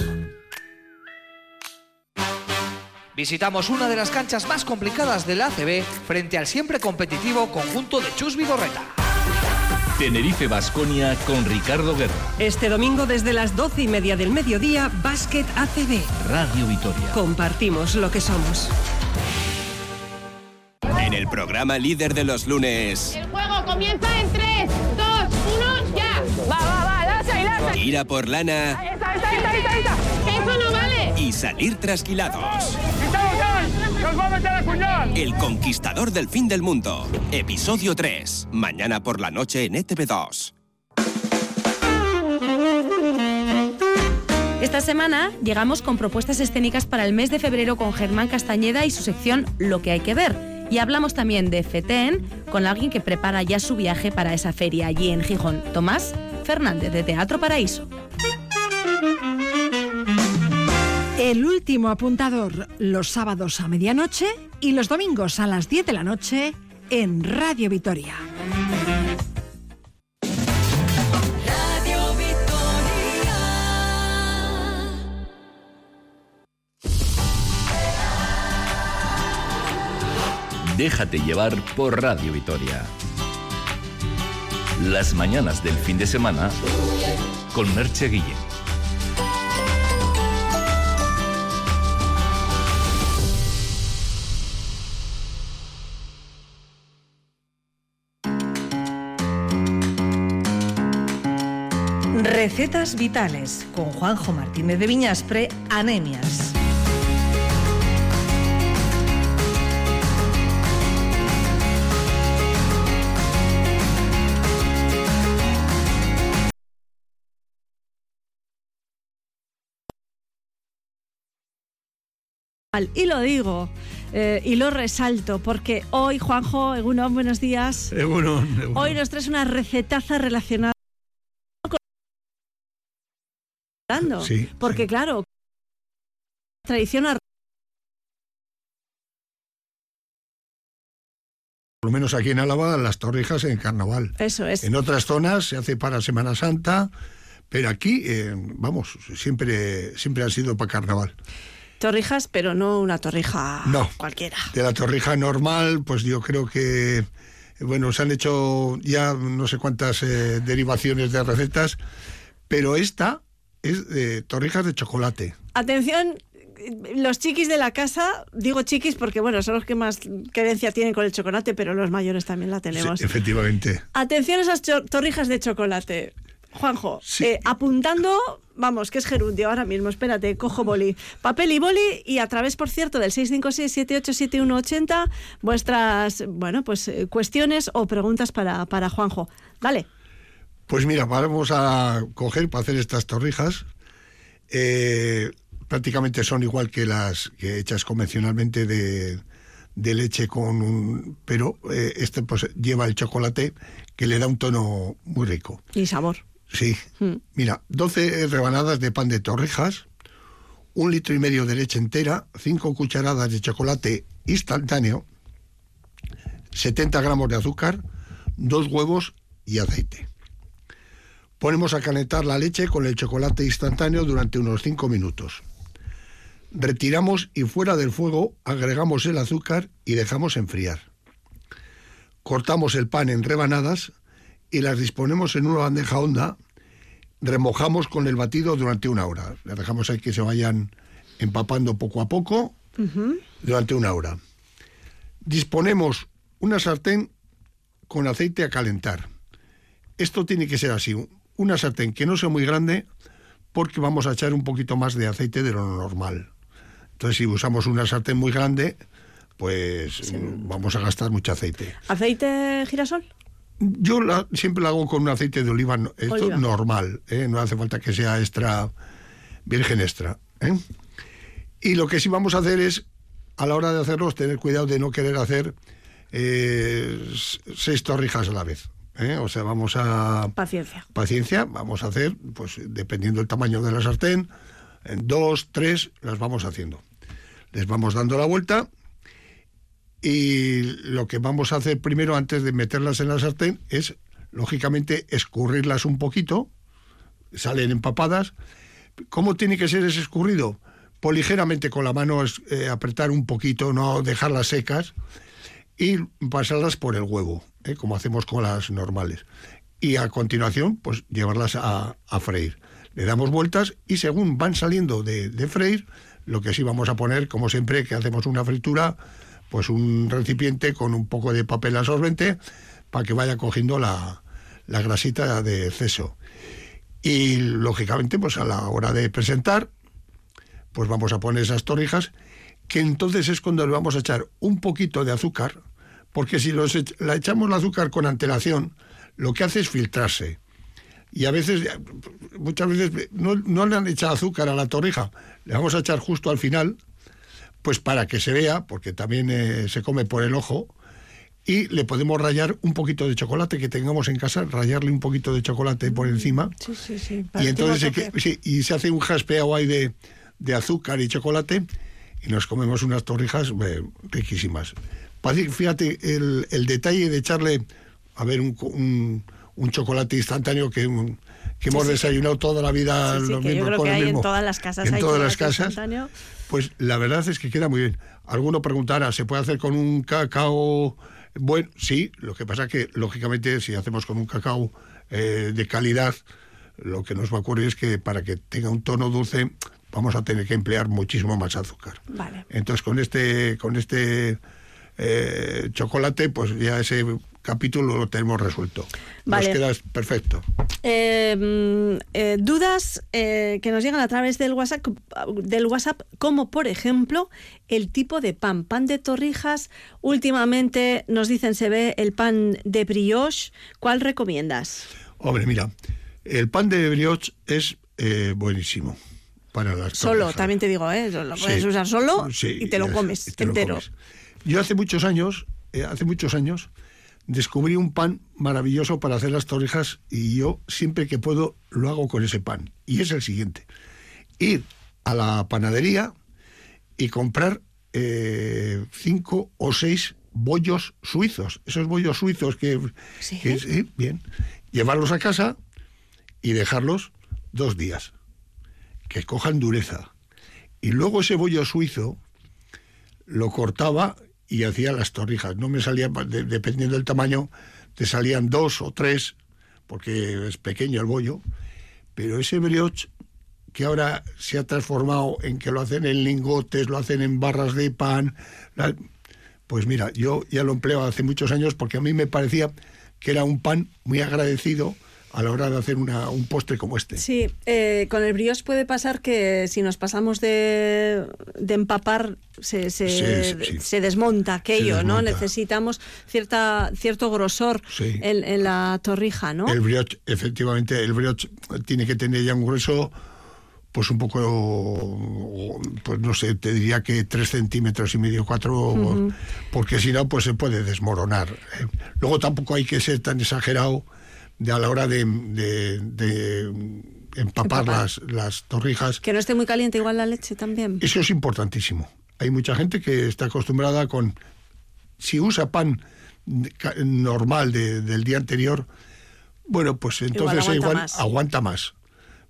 Visitamos una de las canchas más complicadas del ACB frente al siempre competitivo conjunto de Chus Vigorreta. Tenerife Basconia con Ricardo Guerra. Este domingo desde las doce y media del mediodía, Básquet ACB. Radio Vitoria. Compartimos lo que somos. En el programa líder de los lunes. El juego comienza en 3, 2, 1, ya. Va, va, va, lanza y lanza. Ir a por lana. Está, está, está, está, está. Eso no vale. Y salir trasquilados. El conquistador del fin del mundo. Episodio 3. Mañana por la noche en ETV2. Esta semana llegamos con propuestas escénicas para el mes de febrero con Germán Castañeda y su sección Lo que hay que ver. Y hablamos también de FETEN con alguien que prepara ya su viaje para esa feria allí en Gijón, Tomás Fernández de Teatro Paraíso. El último apuntador los sábados a medianoche y los domingos a las 10 de la noche en Radio Vitoria. Radio Vitoria. Déjate llevar por Radio Vitoria. Las mañanas del fin de semana con Merche Guillén. Recetas vitales con Juanjo Martínez de Viñaspre, anemias. Y lo digo, eh, y lo resalto, porque hoy, Juanjo, Egunon, buenos días. Egunon, Hoy nos traes una recetaza relacionada porque claro, tradición por lo menos aquí en Álava, las torrijas en carnaval. Eso es. En otras zonas se hace para Semana Santa, pero aquí, eh, vamos, siempre, siempre han sido para carnaval. Torrijas, pero no una torrija no. cualquiera. De la torrija normal, pues yo creo que bueno, se han hecho ya no sé cuántas eh, derivaciones de recetas, pero esta es de torrijas de chocolate. Atención, los chiquis de la casa, digo chiquis porque bueno, son los que más querencia tienen con el chocolate, pero los mayores también la tenemos. Sí, efectivamente. Atención a esas torrijas de chocolate. Juanjo, eh, apuntando, vamos, que es gerundio ahora mismo, espérate, cojo boli, papel y boli y a través, por cierto, del 656-787180, vuestras, bueno, pues eh, cuestiones o preguntas para, para Juanjo. Dale. Pues mira, vamos a coger para hacer estas torrijas. eh, prácticamente son igual que las que hechas convencionalmente de, de leche con un... Pero eh, este pues lleva el chocolate que le da un tono muy rico. Y sabor. Sí. Mm. Mira, 12 rebanadas de pan de torrijas, un litro y medio de leche entera, 5 cucharadas de chocolate instantáneo, 70 gramos de azúcar, dos huevos y aceite. Ponemos a calentar la leche con el chocolate instantáneo durante unos 5 minutos. Retiramos y fuera del fuego agregamos el azúcar y dejamos enfriar. Cortamos el pan en rebanadas y las disponemos en una bandeja honda. Remojamos con el batido durante una hora. Las dejamos ahí que se vayan empapando poco a poco durante una hora. Disponemos una sartén con aceite a calentar. Esto tiene que ser así, una sartén que no sea muy grande porque vamos a echar un poquito más de aceite de lo normal. Entonces, si usamos una sartén muy grande, pues vamos a gastar mucho aceite. ¿Aceite girasol? Yo la- siempre la hago con un aceite de oliva, esto Oliva. normal, ¿eh? no hace falta que sea extra, virgen extra. ¿eh? Y lo que sí vamos a hacer es, a la hora de hacerlos, tener cuidado de no querer hacer eh, seis torrijas a la vez. ¿Eh? O sea, vamos a Paciencia. paciencia, vamos a hacer, pues dependiendo del tamaño de la sartén, en dos, tres, las vamos haciendo. Les vamos dando la vuelta y lo que vamos a hacer primero antes de meterlas en la sartén es, lógicamente, escurrirlas un poquito, salen empapadas. ¿Cómo tiene que ser ese escurrido? Pues ligeramente con la mano eh, apretar un poquito, no dejarlas secas y pasarlas por el huevo, ¿eh? como hacemos con las normales. Y a continuación, pues llevarlas a, freír. Le damos vueltas y según van saliendo de, de freír, lo que sí vamos a poner, como siempre que hacemos una fritura, pues un recipiente con un poco de papel absorbente para que vaya cogiendo la, la grasita de exceso. Y lógicamente, pues a la hora de presentar, pues vamos a poner esas torrijas, que entonces es cuando le vamos a echar un poquito de azúcar, porque si los la echamos el azúcar con antelación, lo que hace es filtrarse. Y a veces, muchas veces, no, no le han echado azúcar a la torrija, le vamos a echar justo al final, pues para que se vea, porque también eh, se come por el ojo, y le podemos rayar un poquito de chocolate que tengamos en casa, rayarle un poquito de chocolate por encima, Sí, sí, sí. y entonces se, que- sí, y se hace un jaspeado ahí de, de azúcar y chocolate y nos comemos unas torrijas eh, riquísimas. Parece- Fíjate, el, el detalle de echarle, a ver, un, un, un chocolate instantáneo que, un- que hemos Sí, sí, desayunado toda la vida Sí, los que yo creo que hay en todas las casas. En hay todas las casas. instantáneo. Pues la verdad es que queda muy bien. Alguno preguntará, ¿se puede hacer con un cacao? Bueno, sí, lo que pasa que, lógicamente, si hacemos con un cacao eh, de calidad, lo que nos va a ocurrir es que para que tenga un tono dulce, vamos a tener que emplear muchísimo más azúcar. Vale. Entonces, con este, con este eh, chocolate, pues ya ese capítulo lo tenemos resuelto. Vale. Nos queda perfecto. Eh, mm, eh, dudas eh, que nos llegan a través del WhatsApp, del WhatsApp, como por ejemplo el tipo de pan. Pan de torrijas, últimamente nos dicen se ve el pan de brioche. ¿Cuál recomiendas? Hombre, mira, el pan de brioche es buenísimo para las Solo, torrijas. también te digo, ¿eh? lo puedes Sí, usar solo sí, y te lo comes lo entero. comes. Yo hace muchos años, eh, hace muchos años, descubrí un pan maravilloso para hacer las torrijas y yo siempre que puedo lo hago con ese pan. Y es el siguiente. Ir a la panadería y comprar eh, cinco o seis bollos suizos, esos bollos suizos que, que sí, bien, llevarlos a casa y dejarlos dos días, que cojan dureza. Y luego ese bollo suizo lo cortaba y hacía las torrijas. No me salía, de- dependiendo del tamaño, te salían dos o tres, porque es pequeño el bollo, pero ese brioche que ahora se ha transformado en que lo hacen en lingotes, lo hacen en barras de pan, pues mira, yo ya lo empleo hace muchos años porque a mí me parecía que era un pan muy agradecido a la hora de hacer una- un postre como este. Sí, eh, con el brioche puede pasar que si nos pasamos de, de empapar se, se, Sí, sí, sí. se desmonta aquello, Se ¿no? Necesitamos cierta, cierto grosor en, en la torrija, ¿no? El brioche, efectivamente, el brioche tiene que tener ya un grueso, pues un poco, pues no sé, te diría que tres centímetros y medio, cuatro, Ujú. porque si no, pues se puede desmoronar. Luego tampoco hay que ser tan exagerado de a la hora de, de- de empapar, Empapar. Las, las torrijas. Que no esté muy caliente igual la leche también. Eso es importantísimo. Hay mucha gente que está acostumbrada con... Si usa pan normal de- del día anterior, bueno, pues entonces aguanta igual más. aguanta más.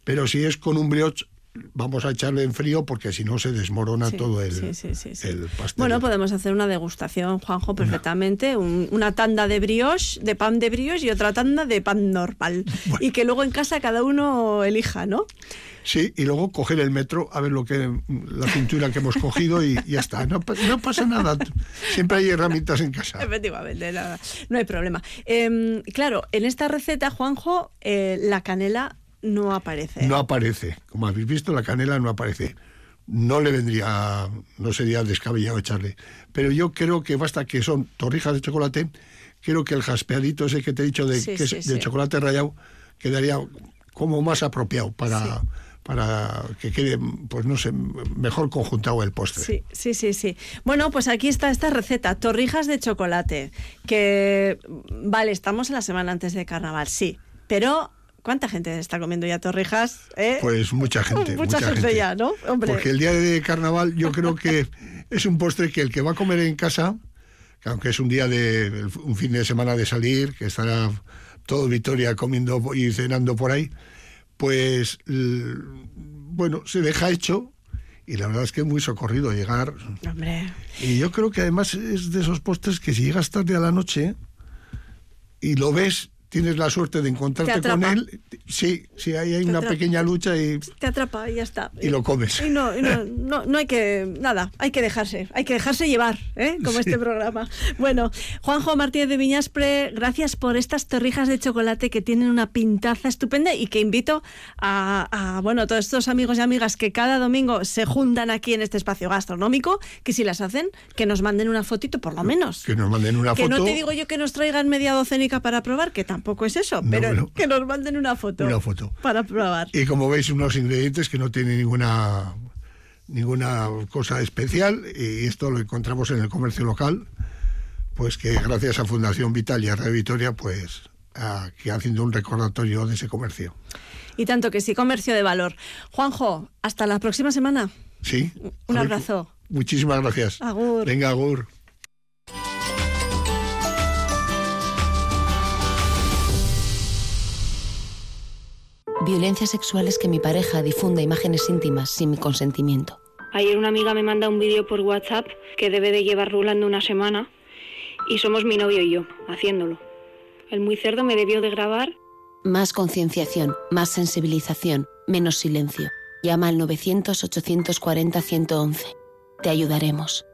Pero si es con un brioche, vamos a echarle en frío porque si no se desmorona Sí, todo el, sí, sí, sí, sí. el pastel. Bueno, podemos hacer una degustación, Juanjo, perfectamente. Un- una tanda de brioche, de pan de brioche y otra tanda de pan normal. Y que luego en casa cada uno elija, ¿no? Sí, y luego coger el metro, a ver lo que la cintura que hemos cogido y ya está. No pasa nada. Siempre hay herramientas en casa. Efectivamente, nada, no hay problema. Em, claro, en esta receta, Juanjo, eh, la canela no aparece. No aparece. Como habéis visto, la canela no aparece. No le vendría, no sería descabellado echarle. Pero yo creo que basta que son torrijas de chocolate. Creo que el jaspeadito ese que te he dicho de, Sí, que es de sí. chocolate rallado quedaría como más apropiado para, para que quede, pues no sé, mejor conjuntado el postre. Sí, sí, sí, sí. Bueno, pues aquí está esta receta, torrijas de chocolate, que, vale, estamos en la semana antes de carnaval, sí, pero ¿cuánta gente está comiendo ya torrijas? eh? Pues mucha gente. Mucha gente ya, ¿no? Hombre. Porque el día de carnaval yo creo que es un postre que el que va a comer en casa, que aunque es un día de un fin de semana de salir, que estará todo Vitoria comiendo y cenando por ahí, pues bueno, se deja hecho y la verdad es que es muy socorrido llegar. Hombre. Y yo creo que además es de esos postres que si llegas tarde a la noche y lo ves, tienes la suerte de encontrarte Te con él, sí, sí, ahí hay Te una atrapa. pequeña lucha y Te atrapa y ya está. Y lo comes. Y no, y no, no, no hay que, nada, hay que dejarse, hay que dejarse llevar, ¿eh? como Sí. este programa. Bueno, Juanjo Martínez de Viñaspre, gracias por estas torrijas de chocolate que tienen una pintaza estupenda y que invito a, a, bueno, todos estos amigos y amigas que cada domingo se juntan aquí en este espacio gastronómico, que si las hacen, que nos manden una fotito por lo menos. que nos manden una que foto. no te digo yo que nos traigan media docenica para probar, que tampoco es eso, No, pero que nos manden una foto. Una foto. Para probar. Y como veis, unos ingredientes que no tienen ninguna ninguna cosa especial y esto lo encontramos en el comercio local, pues que gracias a Fundación Vital y a Radio Vitoria, pues aquí haciendo un recordatorio de ese comercio. Y tanto que sí, comercio de valor. Juanjo, hasta la próxima semana. Sí. Un abrazo. Muchísimas gracias. Agur. Venga, Agur. Violencia sexual es que mi pareja difunda imágenes íntimas sin mi consentimiento. Ayer una amiga me manda un vídeo por WhatsApp que debe de llevar rulando una semana y somos mi novio y yo haciéndolo. El muy cerdo me debió de grabar. Más concienciación, más sensibilización, menos silencio. Llama al 900-840-111. Te ayudaremos.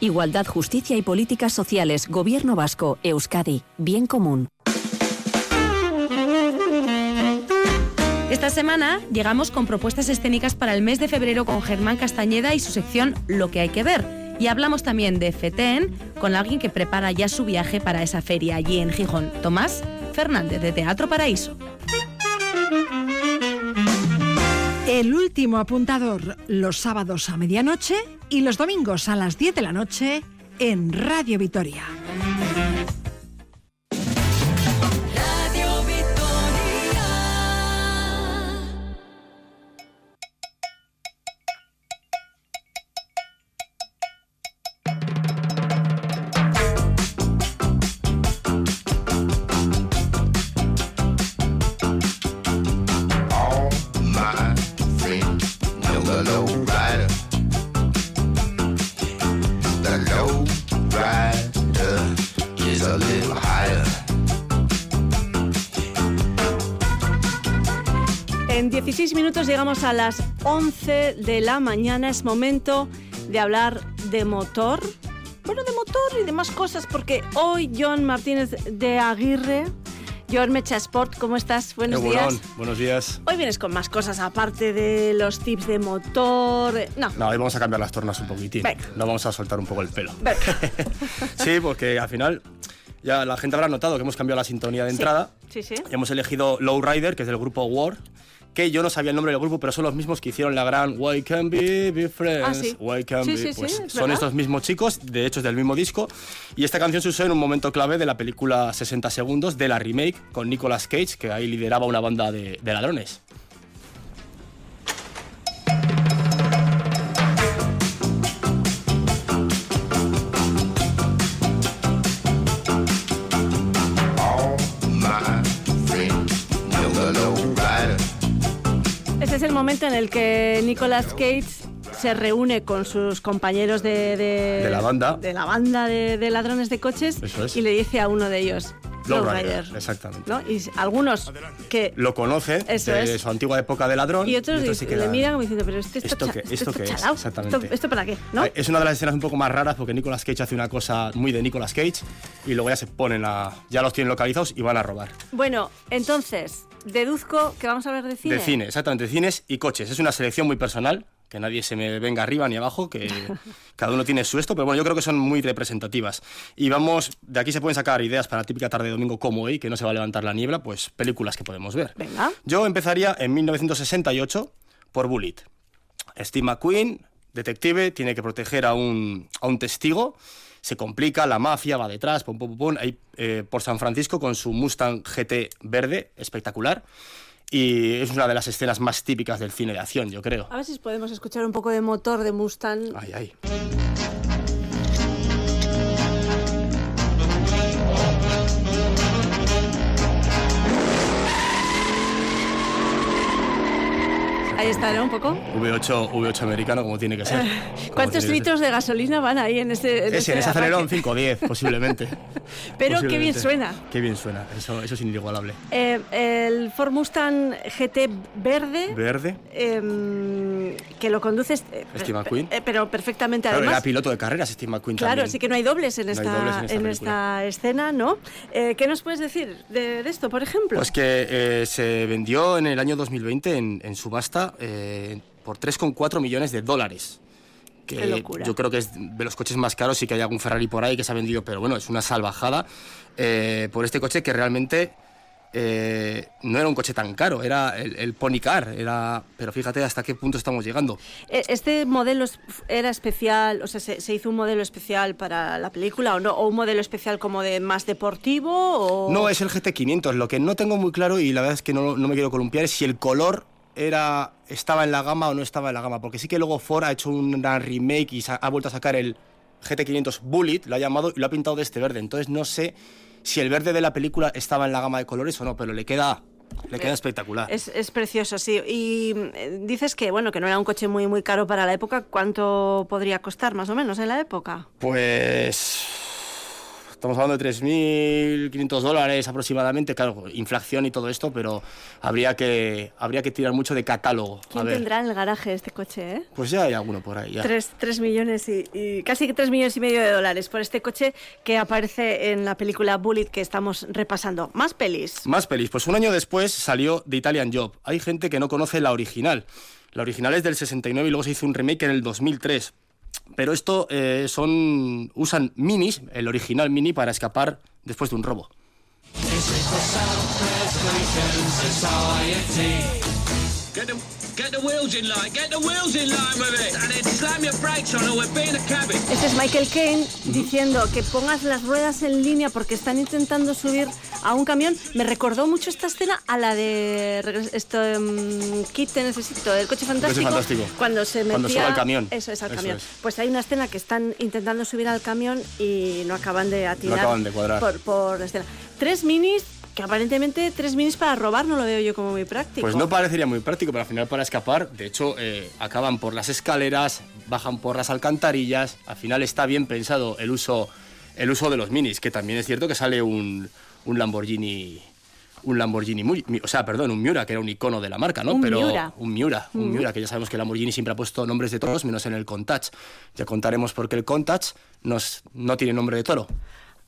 Igualdad, justicia y políticas sociales. Gobierno vasco. Euskadi. Bien común. Esta semana llegamos con propuestas escénicas para el mes de febrero con Germán Castañeda y su sección Lo que hay que ver. Y hablamos también de FETEN con alguien que prepara ya su viaje para esa feria allí en Gijón, Tomás Fernández de Teatro Paraíso. El último apuntador los sábados a medianoche y los domingos a las 10 de la noche en Radio Vitoria. Minutos llegamos a las 11 de la mañana. Es momento de hablar de motor. Bueno, de motor y de más cosas, porque hoy John Martínez de Aguirre, John Mecha Sport, ¿cómo estás? Buenos Egunon, días. Buenos días. Hoy vienes con más cosas aparte de los tips de motor. No, No, hoy vamos a cambiar las tornas un poquitín. Venga. No vamos a soltar un poco el pelo. venga. Sí, porque al final ya la gente habrá notado que hemos cambiado la sintonía de Sí. entrada. Sí, sí. Y hemos elegido Lowrider, que es del grupo War, que yo no sabía el nombre del grupo, pero son los mismos que hicieron la gran Why Can Be, Be Friends. Ah, sí. Why Can Sí, Be. sí, sí, pues es son verdad. estos mismos chicos, de hecho es del mismo disco. Y esta canción se usó en un momento clave de la película 60 segundos de la remake con Nicolas Cage, que ahí lideraba una banda de, de ladrones. Es el momento en el que Nicolas Cage se reúne con sus compañeros de, De la banda. de la banda de, de ladrones de coches es. y le dice a uno de ellos, Lowrider. exactamente. ¿no? Y algunos que Lo conoce Eso de es. su antigua época de ladrón. y otros, sí le quedan- miran diciendo, pero este ¿Esto qué- este esto está qué es? Exactamente. ¿Esto, esto para qué? ¿no? Es una de las escenas un poco más raras porque Nicolas Cage hace una cosa muy de Nicolas Cage y luego ya se ponen a. ya los tienen localizados y van a robar. Bueno, entonces, deduzco que vamos a hablar de cine. De cine, exactamente, cines y coches. Es una selección muy personal, que nadie se me venga arriba ni abajo, que cada uno tiene su esto, pero bueno, yo creo que son muy representativas. Y vamos, de aquí se pueden sacar ideas para la típica tarde de domingo como hoy, que no se va a levantar la niebla, pues películas que podemos ver. Venga. Yo empezaría en 1968 por Bullet. Steve McQueen, detective, tiene que proteger a un, a un testigo. Se complica, la mafia va detrás, pum, pum, pum, pum, ahí eh, por San Francisco con su Mustang GT verde, espectacular. Y es una de las escenas más típicas del cine de acción, yo creo. A ver si podemos escuchar un poco de motor de Mustang. Ay, ay. Ahí está, ¿no? Un poco. V8, V8 americano como tiene que ser. Como ¿Cuántos litros de gasolina van ahí en ese, en. Ese, ese en ese arranque? acelerón 5 o 10, posiblemente. Pero qué bien suena. Qué bien suena, eso, eso es inigualable. Eh, el Ford Mustang GT verde, Verde, em, que lo conduces, eh, Steve McQueen. eh, pero perfectamente Claro, además. era piloto de carreras Steve McQueen Claro, también. sí que no hay dobles en No esta, dobles en esta en película. esta escena, ¿no? Eh, ¿Qué nos puedes decir de, de esto, por ejemplo? Pues que eh, se vendió en el año 2020 en, en subasta eh, por 3,4 millones de dólares. Que Qué locura. Yo creo que es de los coches más caros, sí que hay algún Ferrari por ahí que se ha vendido, pero bueno, es una salvajada eh, por este coche que realmente eh, no era un coche tan caro, era el, el Pony Car, era, pero fíjate hasta qué punto estamos llegando. Eh, ¿Este modelo era especial, o sea, se, se hizo un modelo especial para la película o no? ¿O un modelo especial como de más deportivo? O... No, es el GT500. Lo que no tengo muy claro, y la verdad es que no, no me quiero columpiar, es si el color era, estaba en la gama o no estaba en la gama. Porque sí que luego Ford ha hecho una remake y ha vuelto a sacar el GT500 Bullet, lo ha llamado y lo ha pintado de este verde. Entonces no sé si el verde de la película estaba en la gama de colores o no, pero le queda, le queda espectacular. Es, es precioso, sí. Y eh, dices que, bueno, que no era un coche muy, muy caro para la época. ¿Cuánto podría costar más o menos en la época? Pues. Estamos hablando de 3.500 dólares aproximadamente, claro, inflación y todo esto, pero habría que, habría que tirar mucho de catálogo. A ¿Quién ver. tendrá en el garaje este coche, eh? Pues ya hay alguno por ahí. Ya. Tres, tres millones y, y casi tres millones y medio de dólares por este coche que aparece en la película Bullet que estamos repasando. Más pelis. Más pelis. Pues un año después salió The Italian Job. Hay gente que no conoce la original. La original es del 69 y luego se hizo un remake en el 2003. Pero esto eh, son usan minis, el original mini, para escapar después de un robo. Get the, get the wheels in line, get the wheels in line with it. And then slam your brakes on or we'll be in a cabin. Este es Michael Caine diciendo que pongas las ruedas en línea porque están intentando subir a un camión. Me recordó mucho esta escena a la de esto, em, Kit te necesito, el coche fantástico. fantástico. Cuando se metía... Cuando sube al camión. Eso es, al Eso camión. es. Pues hay una escena que están intentando subir al camión y no acaban de atinar. acaban de cuadrar. Por, por la escena. Tres minis, que aparentemente tres minis para robar no lo veo yo como muy práctico. Pues no parecería muy práctico, pero al final para escapar, de hecho, eh, acaban por las escaleras, bajan por las alcantarillas. Al final está bien pensado el uso, el uso de los minis, que también es cierto que sale un, un Lamborghini un Lamborghini, o sea, perdón, un Miura, que era un icono de la marca, ¿no? Un Pero Miura. un Miura, un Mm. Miura, que ya sabemos que Lamborghini siempre ha puesto nombres de toros, menos en el Countach. Ya contaremos por qué el Countach nos- no tiene nombre de toro.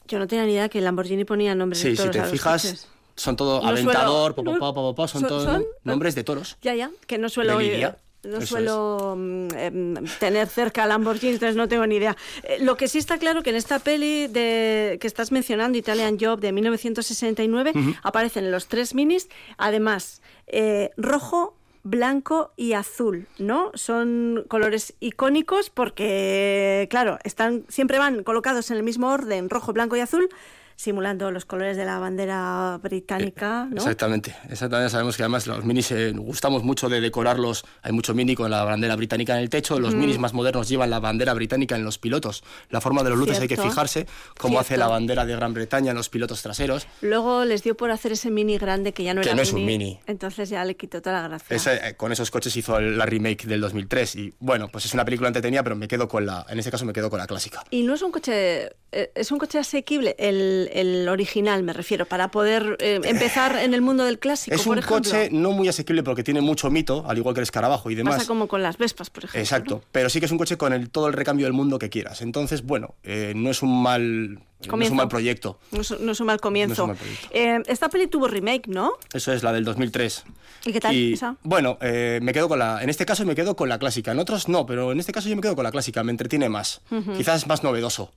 Yo no tenía ni idea que el Lamborghini ponía nombres de Sí, si toros a te los fijas, coches. son todo No suelo- aventador, po, po, no- po, po, po, son son- todos son- nombres de toros. Ya, ya, que no suelo, De Lidia, no eso suelo em, tener cerca Lamborghini, entonces no tengo ni idea. Eh, lo que sí está claro que en esta peli de, que estás mencionando, Italian Job de 1969, Ujú. aparecen los tres minis, además eh, rojo, blanco y azul, ¿no? Son colores icónicos porque, claro, están siempre van colocados en el mismo orden, rojo, blanco y azul, simulando los colores de la bandera británica, ¿no? Exactamente, exactamente. Sabemos que además los minis eh, gustamos mucho de decorarlos. Hay mucho mini con la bandera británica en el techo. Los Mm. minis más modernos llevan la bandera británica en los pilotos. La forma de los luces hay que fijarse cómo hace la bandera de Gran Bretaña en los pilotos traseros. Luego les dio por hacer ese mini grande que ya no Que era no es un mini. Entonces ya le quitó toda la gracia. Ese, eh, con esos coches hizo el- la remake del 2003 y bueno, pues es una película entretenida, pero me quedo con la, en este caso me quedo con la clásica. Y no es un coche, eh, es un coche asequible, el, el original me refiero, para poder eh, empezar en el mundo del clásico, Es por un ejemplo. coche no muy asequible porque tiene mucho mito, al igual que el escarabajo y demás. Pasa como con las Vespas, por ejemplo. Exacto, pero sí que es un coche con el, todo el recambio del mundo que quieras. Entonces, bueno, eh, no es un mal, no es Comienzo. un mal proyecto. No es, no es un mal comienzo. No. Eh, esta peli tuvo remake, ¿no? Eso es la del 2003. ¿Y qué tal Y, esa? Bueno, eh, me quedo con la. En este caso me quedo con la clásica. En otros no, pero en este caso yo me quedo con la clásica. Me entretiene más. Quizás es más novedoso.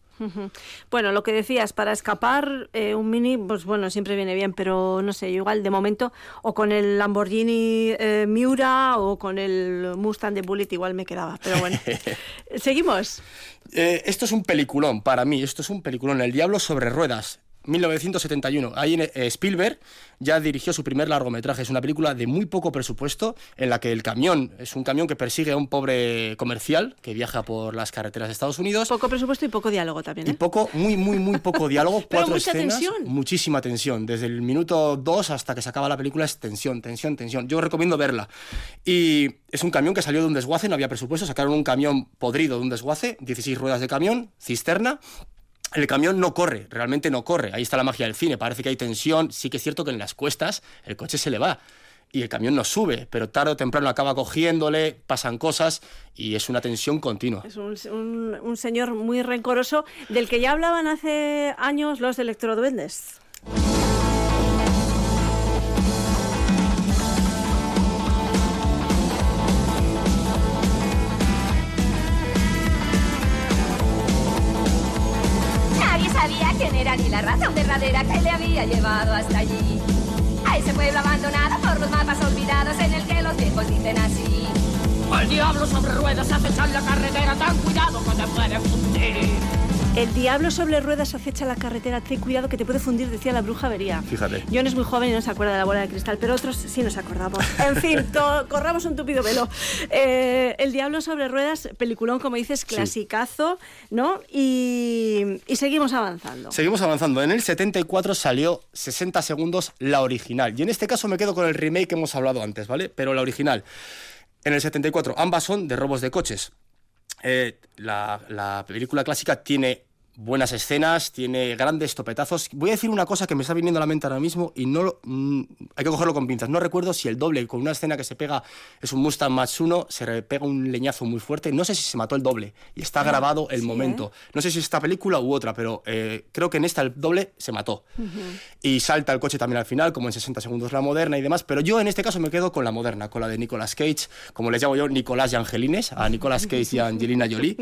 Bueno, lo que decías, para escapar eh, un mini, pues bueno, siempre viene bien, pero no sé, igual de momento, o con el Lamborghini eh, Miura o con el Mustang de Bullet igual me quedaba, pero bueno. Seguimos. Eh, esto es un peliculón para mí. Esto es un peliculón. El Diablo sobre ruedas. 1971. Ahí eh, Spielberg ya dirigió su primer largometraje. Es una película de muy poco presupuesto en la que el camión es un camión que persigue a un pobre comercial que viaja por las carreteras de Estados Unidos. Poco presupuesto y poco diálogo también, Y ¿eh? poco, muy, muy, muy poco diálogo. Pero cuatro mucha escenas, tensión. Muchísima tensión. Desde el minuto 2 hasta que se acaba la película es tensión, tensión, tensión. Yo recomiendo verla. Y es un camión que salió de un desguace, no había presupuesto. Sacaron un camión podrido de un desguace, 16 ruedas de camión, cisterna. El camión no corre, realmente no corre. Ahí está la magia del cine. Parece que hay tensión. Sí que es cierto que en las cuestas el coche se le va. Y el camión no sube, pero tarde o temprano acaba cogiéndole, pasan cosas y es una tensión continua. Es un, señor muy rencoroso del que ya hablaban hace años los electroduendes. Que le había llevado hasta allí. A ese pueblo abandonado por los mapas olvidados en el que los viejos dicen así. El diablo sobre ruedas acecha en la carretera, tan cuidado que te puede fundir. El diablo sobre ruedas acecha la carretera, ten cuidado que te puede fundir, decía la bruja vería. Fíjate. John es muy joven y no se acuerda de la bola de cristal, pero otros sí nos acordamos. En fin, corramos un tupido velo. Eh, el Diablo sobre ruedas, peliculón, como dices, clasicazo, ¿no? Y, y seguimos avanzando. Seguimos avanzando. En el 74 salió 60 segundos la original. Y en este caso me quedo con el remake que hemos hablado antes, ¿vale? Pero la original. En el 74, ambas son de robos de coches. Eh, la, la película clásica tiene buenas escenas, tiene grandes topetazos. Voy a decir una cosa que me está viniendo a la mente ahora mismo y no lo- mm, hay que cogerlo con pinzas. No recuerdo si el doble con una escena que se pega es un Mustang Mach 1, se pega un leñazo muy fuerte. No sé si se mató el doble y está Ah, grabado el sí, momento. No sé si es esta película u otra, pero eh, creo que en esta el doble se mató. Y salta el coche también al final, como en 60 segundos la moderna y demás. Pero yo en este caso me quedo con la moderna, con la de Nicolas Cage, como les llamo yo, Nicolás y Angelines, a Nicolas Cage y a Angelina Jolie.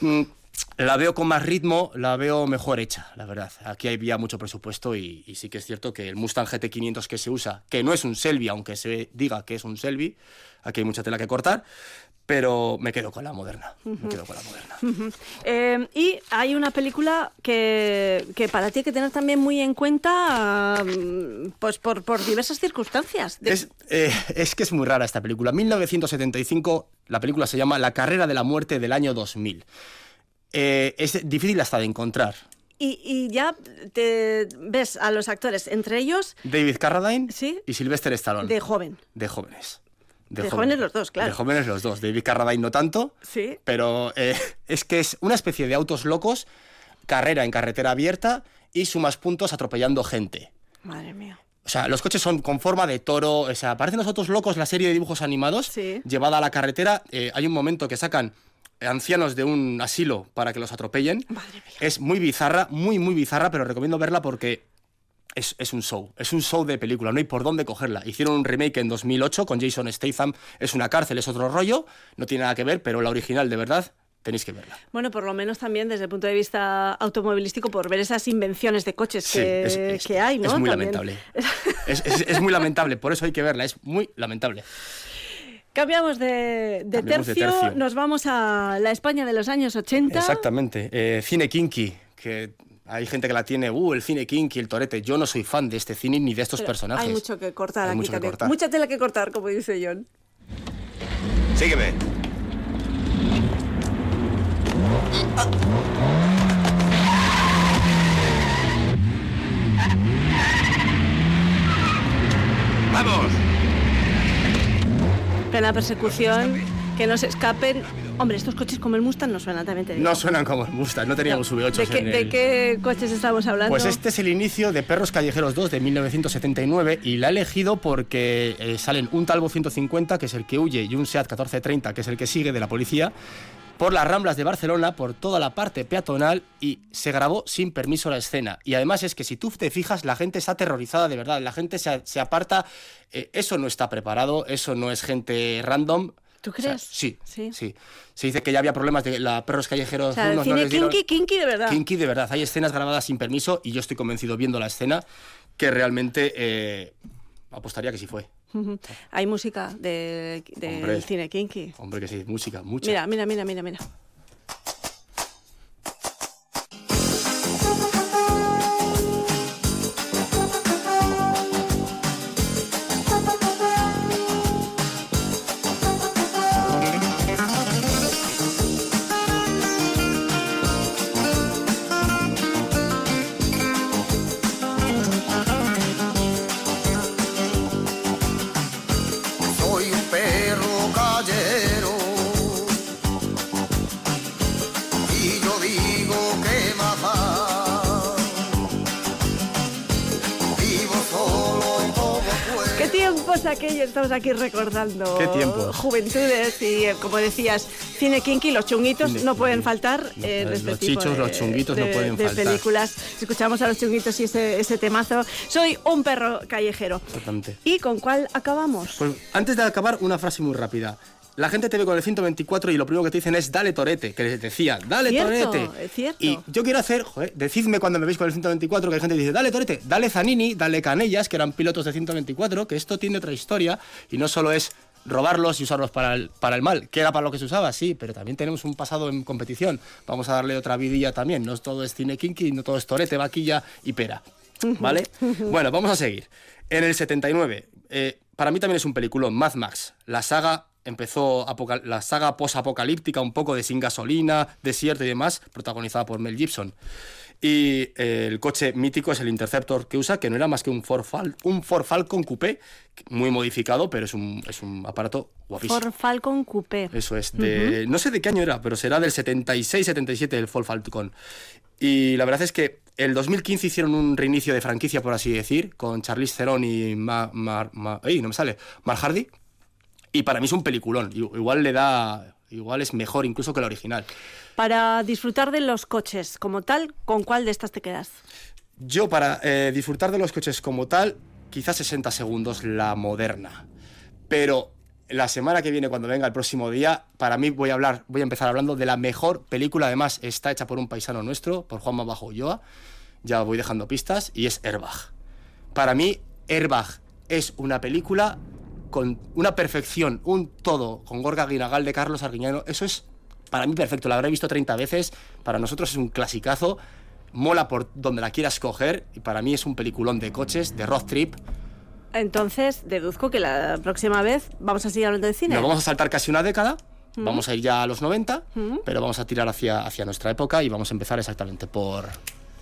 La veo con más ritmo, la veo mejor hecha, la verdad. Aquí había mucho presupuesto y, y sí que es cierto que el Mustang GT500 que se usa, que no es un Selvi, aunque se diga que es un Selvi, aquí hay mucha tela que cortar, pero me quedo con la moderna. Me quedo con la moderna. Eh, y hay una película que, que para ti hay que tener también muy en cuenta, mm, pues por, por diversas circunstancias. Es, eh, es que es muy rara esta película. 1975, la película se llama La carrera de la muerte del año 2000. Eh, es difícil hasta de encontrar. y, y ya te ves a los actores, entre ellos David Carradine Sí. y Sylvester Stallone. de joven. de jóvenes. De jóvenes los dos, claro. De jóvenes los dos. David Carradine no tanto, Sí. pero eh, es que es una especie de autos locos, carrera en carretera abierta y sumas puntos atropellando gente. Madre mía. O sea, los coches son con forma de toro, o sea, parecen los autos locos, la serie de dibujos animados, Sí. llevada a la carretera. eh, hay un momento que sacan ancianos de un asilo para que los atropellen. Es muy bizarra, muy, muy bizarra, pero recomiendo verla porque es, es un show, es un show de película, no hay por dónde cogerla. Hicieron un remake en 2008 con Jason Statham, es una cárcel, es otro rollo, no tiene nada que ver, pero la original de verdad tenéis que verla. Bueno, por lo menos también desde el punto de vista automovilístico, por ver esas invenciones de coches Sí, que, es- es- que hay, ¿no? Es muy También. lamentable. Es muy lamentable, por eso hay que verla, es muy lamentable. Cambiamos de, de Cambiamos de tercio, nos vamos a la España de los años 80. Exactamente. Eh, cine kinky, que hay gente que la tiene, uh, el cine kinky, el torete. Yo no soy fan de este cine ni de estos Pero personajes. Hay mucho que cortar Hay aquí mucho que también. cortar. Mucha tela que cortar, como dice John. Sígueme. ¡Vamos! Plena persecución, que no se escapen. Hombre, estos coches como el Mustang no suenan, también te digo. No suenan como el Mustang, no teníamos V8 ¿De qué, en de el... qué coches estamos hablando? Pues este es el inicio de Perros Callejeros 2 de 1979 y la he elegido porque eh, salen un Talbot 150, que es el que huye, y un SEAT 1430, que es el que sigue de la policía, por las Ramblas de Barcelona, por toda la parte peatonal y se grabó sin permiso la escena. Y además es que si tú te fijas, la gente está aterrorizada de verdad, la gente se, se aparta, eh, eso no está preparado, eso no es gente random. ¿Tú O sea, crees? sí, Sí. sí, Se dice que ya había problemas de la Perros Callejeros o sea, el 1, no cine les dieron- kinky, kinky de verdad. Kinky de verdad. Hay escenas grabadas sin permiso y yo estoy convencido viendo la escena que realmente eh, apostaría que sí fue. Hay música de, del Hombre. cine kinky. Hombre, que sí, música, mucha. Mira, mira, mira, mira, mira. Estamos aquí recordando? ¿Qué tiempos? Juventudes y, eh, como decías, cine kinky, los chunguitos no pueden faltar en los este tipo chichos, de, los chunguitos no de- pueden de faltar. películas. Escuchamos a los chunguitos y ese, ese temazo. Soy un perro callejero. Exactamente. ¿Y con cuál acabamos? Pues antes de acabar, una frase muy rápida. La gente te ve con el 124 y lo primero que te dicen es dale torete, que les decía, dale Cierto, torete. es cierto. Y yo quiero hacer, joder, decidme cuando me veis con el 124 que hay gente que dice, dale torete, dale Zanini, dale Canellas, que eran pilotos de 124, que esto tiene otra historia y no solo es robarlos y usarlos para el, para el mal, que era para lo que se usaba, sí, pero también tenemos un pasado en competición. Vamos a darle otra vidilla también, no todo es cine kinky, no todo es torete, vaquilla y pera. ¿Vale? bueno, vamos a seguir. En el 79, eh, para mí también es un peliculón, Mad Max. La saga empezó, la saga post-apocalíptica, un poco de sin gasolina, desierto y demás, protagonizada por Mel Gibson. Y eh, el coche mítico es el Interceptor que usa, que no era más que un Ford, Fal- un Ford Falcon Coupé, muy modificado, pero es un, es un aparato guapísimo. Ford Falcon Coupé. Eso es, de, no sé de qué año era, pero será del 76-77 el Ford Falcon. Y la verdad es que el 2015 hicieron un reinicio de franquicia, por así decir, con Charlize Theron y Ma, Ma- Ma- ey, no me sale, Mark Hardy. Y para mí es un peliculón. Igual le da, igual es mejor incluso que la original. Para disfrutar de los coches como tal, ¿con cuál de estas te quedas? Yo para eh, disfrutar de los coches como tal, quizás 60 segundos la moderna. Pero la semana que viene, cuando venga el próximo día, para mí voy a hablar, voy a empezar hablando de la mejor película. Además, está hecha por un paisano nuestro, por Juanma Bajo Ulloa. Ya voy dejando pistas, y es Airbag. Para mí, Airbag es una película con una perfección, un todo, con Gorga Guinagal de Carlos Arguiñano. Eso es para mí perfecto. La habré visto 30 veces. Para nosotros es un clasicazo. Mola por donde la quieras coger. Y para mí es un peliculón de coches, de road trip. Entonces, deduzco que la próxima vez vamos a seguir hablando de cine. Nos vamos a saltar casi una década. Mm. Vamos a ir ya a los 90, Mm. pero vamos a tirar hacia, hacia nuestra época y vamos a empezar exactamente por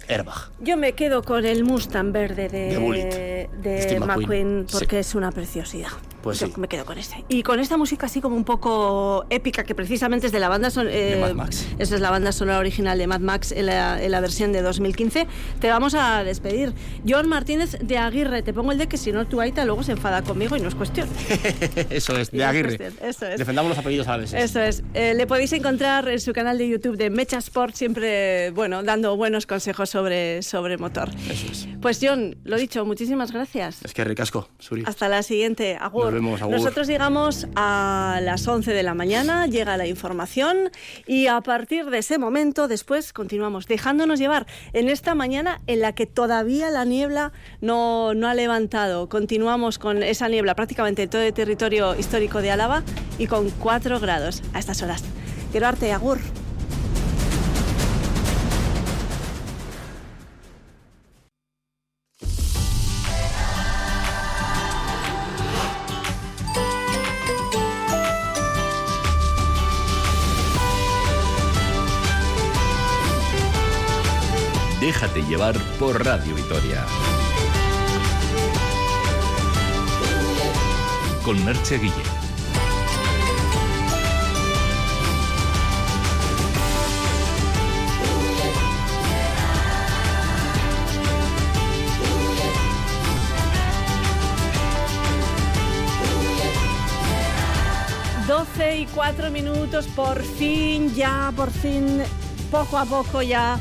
Airbag. Yo me quedo con el Mustang verde de, De Bullitt. de McQueen, McQueen, porque es una preciosidad. Pues Yo sí. me quedo con este. Y con esta música así como un poco épica, que precisamente es de la banda sonora. De Mad Max. Esa es la banda sonora original de Mad Max en la, en la versión de 2015. Te vamos a despedir. John Martínez de Aguirre, te pongo el de que si no tu Aita luego se enfada conmigo y no es cuestión. Eso es, de no es Aguirre. cuestión, Eso es. Defendamos los apellidos a veces. Eso es. Eh, le podéis encontrar en su canal de YouTube de Mecha Sport, siempre, bueno, dando buenos consejos sobre, sobre motor. Eso es. Pues John, lo dicho, muchísimas gracias. Es que ricasco, Suri. Hasta la siguiente. Agur. Nos vemos, agur. Nosotros llegamos a las 11 de la mañana, llega la información y a partir de ese momento después continuamos dejándonos llevar en esta mañana en la que todavía la niebla no, no ha levantado. Continuamos con esa niebla prácticamente en todo el territorio histórico de Álava y con 4 grados a estas horas. Quiero arte, Agur. Déjate llevar por Radio Vitoria. Con Merche Guille. Doce y 4 minutos, por fin, ya, por fin, poco a poco ya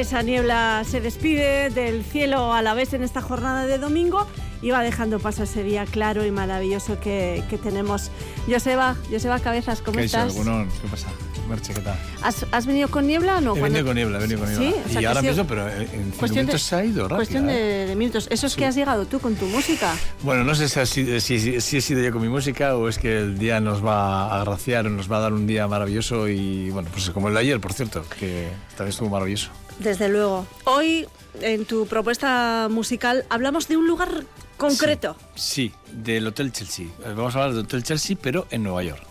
esa niebla se despide del cielo a la vez en esta jornada de domingo y va dejando paso a ese día claro y maravilloso que, que tenemos. Joseba, Joseba Cabezas, ¿cómo ¿Qué estás? ¿Qué pasa? Merche, ¿qué tal? ¿Has, has venido con niebla o no? He venido con niebla, he venido con niebla. Sí, o sea y ahora mismo, pero en cuestión de- minutos se ha ido rápido. Cuestión ¿eh? de, de minutos. Eso es que has llegado tú con tu música. Bueno, no sé si, si, si- si he sido yo con mi música o es que el día nos va a agraciar, nos va a dar un día maravilloso y, bueno, pues como el de ayer, por cierto, que también estuvo maravilloso. Desde luego. Hoy, en tu propuesta musical, hablamos de un lugar concreto. Sí, del Hotel Chelsea. Vamos a hablar del Hotel Chelsea, pero en Nueva York.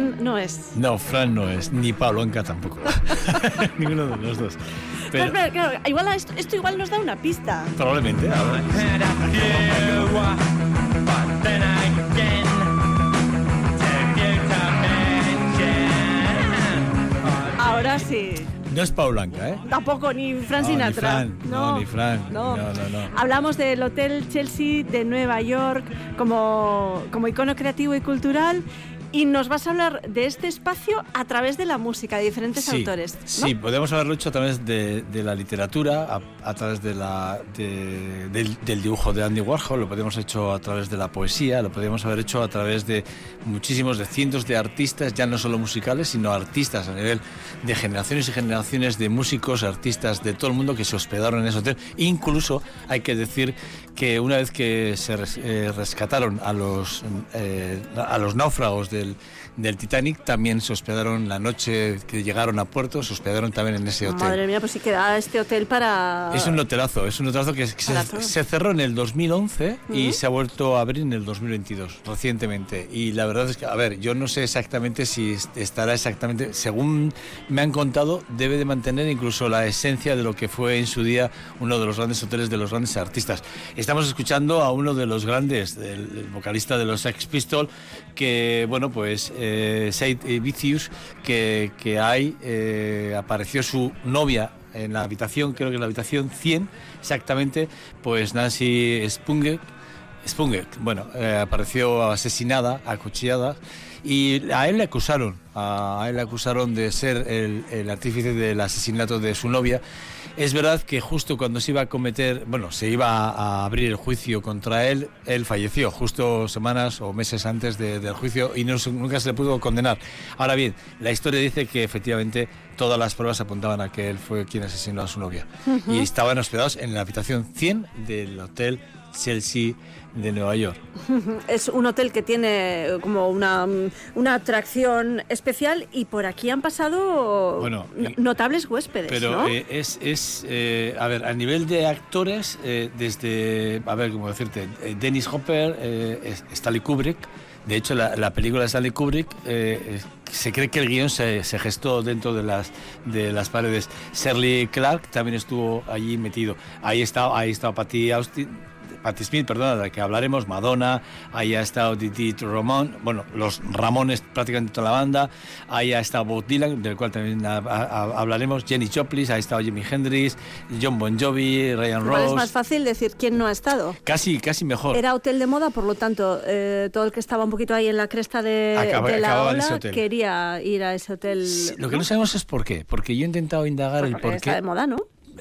Fran no es. No, Fran no es, ni Pablo Anca tampoco. Ninguno de los dos. Pero, Pero, claro, igual esto, esto igual nos da una pista. probablemente, a ver. Ahora sí. No es Pablo Anca, ¿eh? Tampoco, ni Fran No, ni. Fran, no, ni Fran. no. No, no, no. Hablamos del Hotel Chelsea de Nueva York como, como icono creativo y cultural. Y nos vas a hablar de este espacio a través de la música de diferentes Sí, autores. ¿no? Sí, podemos haberlo hecho a través de, de la literatura, a, a través de la, de- del, del dibujo de Andy Warhol, lo podemos haber hecho a través de la poesía, lo podemos haber hecho a través de muchísimos, de cientos de artistas, ya no solo musicales, sino artistas a nivel de generaciones y generaciones de músicos, artistas de todo el mundo que se hospedaron en ese hotel. Incluso hay que decir que una vez que se eh, rescataron a los, eh, a los náufragos del, del Titanic, también se hospedaron la noche que llegaron a puerto, se hospedaron también en ese hotel. Madre mía, pues sí queda este hotel para... Es un hotelazo, es un hotelazo que, se, cerró en el 2011 y se ha vuelto a abrir en el 2022, recientemente. Y la verdad es que, a ver, yo no sé exactamente si est- estará exactamente, según me han contado, debe de mantener incluso la esencia de lo que fue en su día uno de los grandes hoteles de los grandes artistas. Estamos escuchando a uno de los grandes, el, el vocalista de los Sex Pistols, que, bueno, pues, eh, Vicious, que, que hay, eh, apareció su novia en la habitación, creo que en la habitación 100 exactamente, pues Nancy Spungen, Spungen bueno, eh, apareció asesinada, acuchillada, y a él le acusaron, a él le acusaron de ser el, el artífice del asesinato de su novia. Es verdad que justo cuando se iba a cometer, bueno, se iba a abrir el juicio contra él, él falleció justo semanas o meses antes de- del juicio y no, nunca se le pudo condenar. Ahora bien, la historia dice que efectivamente todas las pruebas apuntaban a que él fue quien asesinó a su novia. Y estaban hospedados en la habitación 100 del Hotel Chelsea de Nueva York. Es un hotel que tiene como una, mm, una atracción especial y por aquí han pasado Bueno, notables huéspedes, Pero ¿no? eh, es, es eh, a ver, a nivel de actores, eh, desde, a ver, cómo decirte, eh, Dennis Hopper, eh, Stanley Kubrick, de hecho la, la película de Stanley Kubrick, eh, eh, se cree que el guion se, se gestó dentro de las, de las paredes. Shirley Clark también estuvo allí metido. Ahí está, ahí está Patty Austin. Patti Smith, perdona, de la que hablaremos, Madonna, ahí ha estado Didi Ramón, bueno, los Ramones prácticamente toda la banda, ahí ha estado Bob Dylan, del cual también ha- ha- hablaremos, Jenny Joplin, ha estado Jimi Hendrix, John Bon Jovi, Ryan Igual es más fácil decir quién no ha estado. casi, casi mejor. Era hotel de moda, por lo tanto, eh, todo el que estaba un poquito ahí en la cresta de, la ola quería ir a ese hotel. Lo que no sabemos es por qué, porque yo he intentado indagar el por está qué. de moda, ¿no?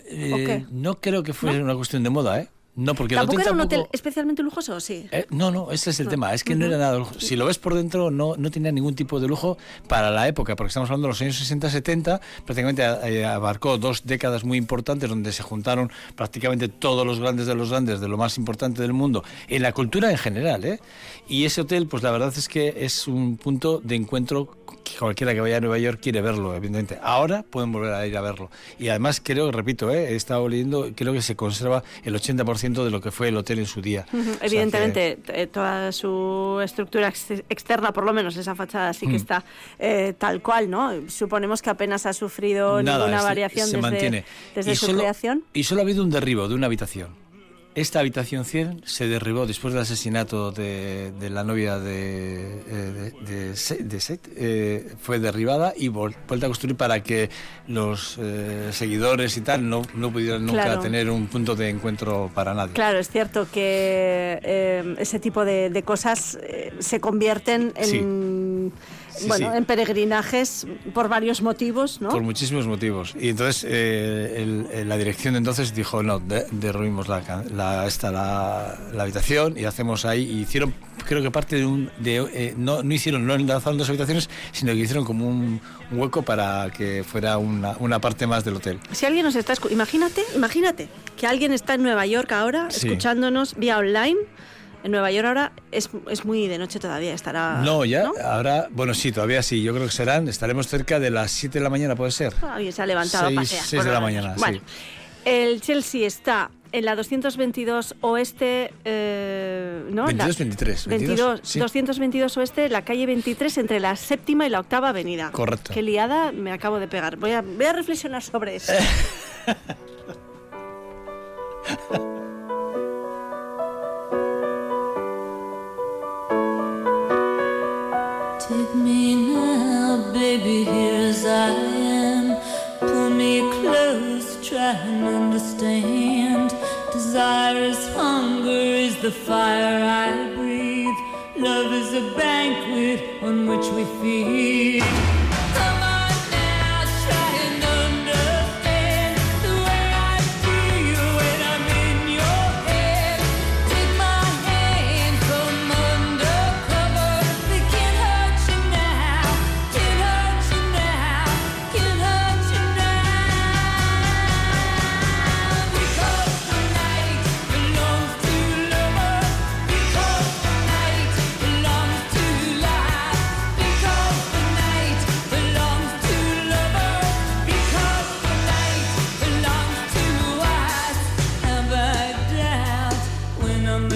Eh, no creo que fuese una cuestión de moda, ¿eh? No, porque el ¿Tampoco hotel era un tampoco- hotel especialmente lujoso sí? Eh, no, no, ese es el No. tema. Es que no era nada de lujo. Si lo ves por dentro, no, no tenía ningún tipo de lujo para la época, porque estamos hablando de los años 60-70. Prácticamente eh, abarcó dos décadas muy importantes donde se juntaron prácticamente todos los grandes de los grandes, de lo más importante del mundo, en la cultura en general. ¿eh? Y ese hotel, pues la verdad es que es un punto de encuentro que cualquiera que vaya a Nueva York quiere verlo, evidentemente. Ahora pueden volver a ir a verlo. Y además creo, repito, ¿eh? he estado leyendo, creo que se conserva el 80% de lo que fue el hotel en su día. Que- Evidentemente, eh, toda su estructura ex- externa, por lo menos esa fachada, sí que Mm. está eh, tal cual, ¿no? Suponemos que apenas ha sufrido Nada, ninguna variación se desde, mantiene. desde su solo- creación. Y solo ha habido un derribo de una habitación. Esta habitación 100 se derribó después del asesinato de, de la novia de, eh, de, de Se- de Seth. eh, fue derribada y vuelta a construir para que los eh, seguidores y tal no, no pudieran nunca Claro. tener un punto de encuentro para nadie. Claro, es cierto que eh, ese tipo de, cosas se convierten en, Sí, bueno, sí. en peregrinajes por varios motivos, ¿no? Por muchísimos motivos. Y entonces eh, el- el- la dirección de entonces dijo, no, de- derruimos la, la, esta, la, la habitación y hacemos ahí. Y hicieron, creo que parte de un... De, eh, no, no hicieron, no enlazaron dos habitaciones, sino que hicieron como un, un hueco para que fuera una, una parte más del hotel. Si alguien nos está imagínate, imagínate que alguien está en Nueva York ahora Sí. escuchándonos vía online. En Nueva York ahora es, es muy de noche todavía, estará... no, ya, ahora, bueno, sí, todavía sí, yo creo que serán, estaremos cerca de las 7 de la mañana, puede ser. Alguien se ha levantado a Seis- pasear. seis por de la mañana. Bueno, el Chelsea está en la 222 oeste, eh, ¿no? 22, La- 23, 22, sí. 222 oeste, la calle 23 entre la séptima y la octava avenida. Correcto. Qué liada me acabo de pegar. Voy a, voy a reflexionar sobre eso. Take me now, baby, here as I am. Pull me close, try and understand. Desire is hunger, is the fire I breathe. Love is a banquet on which we feed.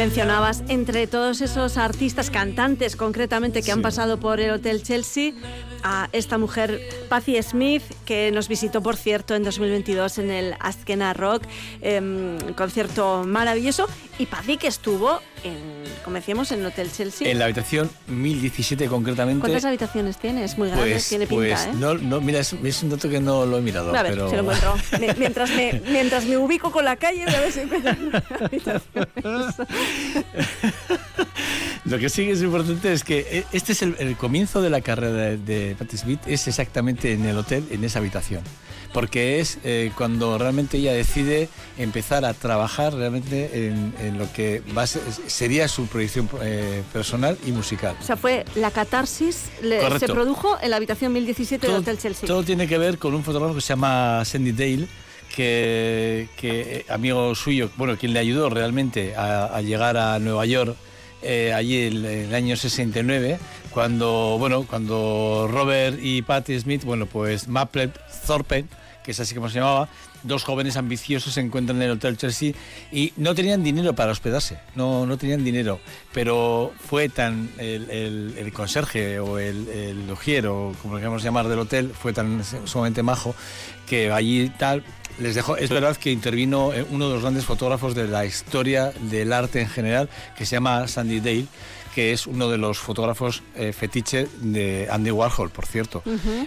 Mencionabas entre todos esos artistas cantantes, concretamente, que han pasado por el Hotel Chelsea, a esta mujer, Patti Smith, que nos visitó, por cierto, en 2022 en el Askena Rock, em, concierto maravilloso. Y Patti que estuvo, en, como decíamos, en el Hotel Chelsea. En la habitación 1017 concretamente. ¿Cuántas habitaciones tiene? Es muy grande, Pues, tiene pinta, pues ¿eh? no, no, mira, es, es un dato que no lo he mirado. a ver, pero... se lo encuentro. Mi- Mientras me, mientras me ubico con la calle, voy a ver si encuentro una habitación. Lo que sí que es importante es que eh, este es el, el comienzo de la carrera de, de Patti Smith, es exactamente en el hotel, en esa habitación. Porque es eh, cuando realmente ella decide empezar a trabajar realmente en, en lo que va ser- sería su proyección eh, personal y musical. O sea, fue la catarsis, le- se produjo en la habitación 1017 del Hotel Chelsea. Todo tiene que ver con un fotógrafo que se llama Sandy Dale, que, que, eh, amigo suyo, bueno, quien le ayudó realmente a, a llegar a Nueva York eh, allí el, el año 69, cuando, bueno, cuando Robert y Patti Smith, bueno, pues Maple Thorpe, que es así como se llamaba, dos jóvenes ambiciosos se encuentran en el Hotel Chelsea y no tenían dinero para hospedarse, no, no tenían dinero, pero fue tan el, el- conserje o el, el ujier o como lo queramos llamar del hotel, fue tan sumamente majo que allí tal les dejó, es verdad que intervino eh, uno de los grandes fotógrafos de la historia del arte en general, que se llama Sandy Dale, que es uno de los fotógrafos eh, fetiche de Andy Warhol, por cierto.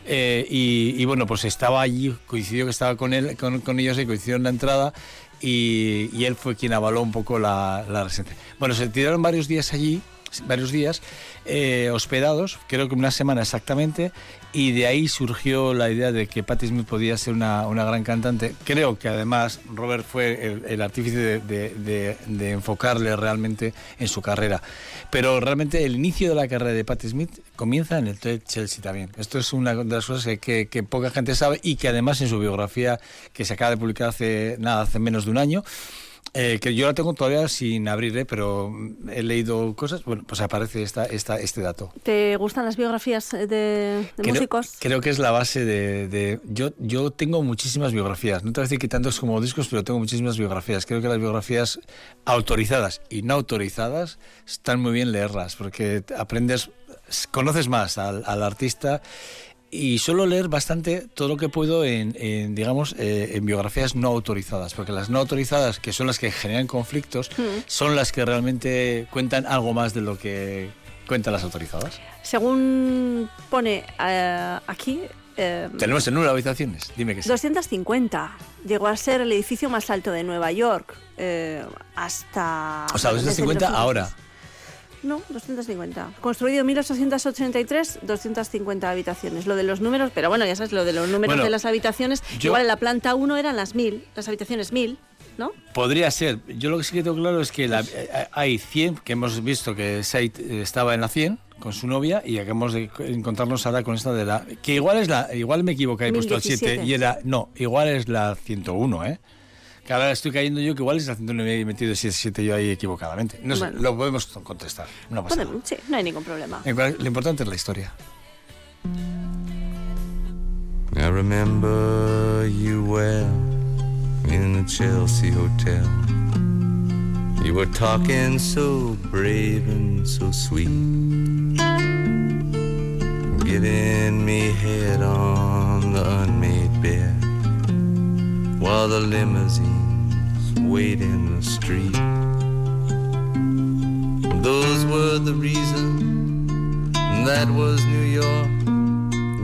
Eh, y, y bueno, pues estaba allí, coincidió que estaba con él, con, con ellos y coincidió en la entrada. Y, y él fue quien avaló un poco la, la residencia. Bueno, se tiraron varios días allí, varios días eh, hospedados, creo que una semana exactamente, y de ahí surgió la idea de que Patti Smith podía ser una, una gran cantante. Creo que además Robert fue el, artífice de, enfocarle realmente en su carrera. Pero realmente el inicio de la carrera de Patti Smith comienza en el Hotel Chelsea también. Esto es una de las cosas que, que- que poca gente sabe y que además en su biografía, que se acaba de publicar hace, nada, hace menos de un año, eh, que yo la tengo todavía sin abrir, ¿eh? pero he leído cosas, bueno, pues aparece esta, esta, este dato. ¿Te gustan las biografías de, de Creo, músicos? creo que es la base de, de- yo, yo tengo muchísimas biografías, no te voy a decir que tantos como discos, pero tengo muchísimas biografías. Creo que las biografías autorizadas y no autorizadas están muy bien leerlas, porque aprendes, conoces más al, al artista y suelo leer bastante todo lo que puedo en, en, digamos, eh, en biografías no autorizadas, porque las no autorizadas, que son las que generan conflictos, Mm. son las que realmente cuentan algo más de lo que cuentan las autorizadas. Según pone eh, aquí, eh, Tenemos el número de habitaciones, dime que sí. 250 llegó a ser el edificio más alto de Nueva York eh, hasta... O sea, desde 250 los ahora. No, 250. Construido en 1883, 250 habitaciones. Lo de los números, pero bueno, ya sabes, lo de los números Bueno, de las habitaciones. yo- Igual en la planta 1 eran las 1000, las habitaciones 1000, ¿no? Podría ser. Yo lo que sí que tengo claro es que la- eh, hay 100, que hemos visto que Said eh, estaba en la 100 con su novia y acabamos de encontrarnos ahora con esta de la... Que igual es la... Igual me equivoqué, he puesto el 7 1017. y era... No, igual es la 101, ¿eh? Que ahora estoy cayendo yo que igual es la 109 y he metido 7 yo ahí equivocadamente. No sé, Bueno. lo podemos contestar. No pasa nada. Podemos- sí, no hay ningún problema. Lo importante es la historia. I remember you well in the Chelsea Hotel. You were talking so brave and so sweet, giving me head on the unmade bed while the limousines wait in the street. Those were the reasons, that was New York.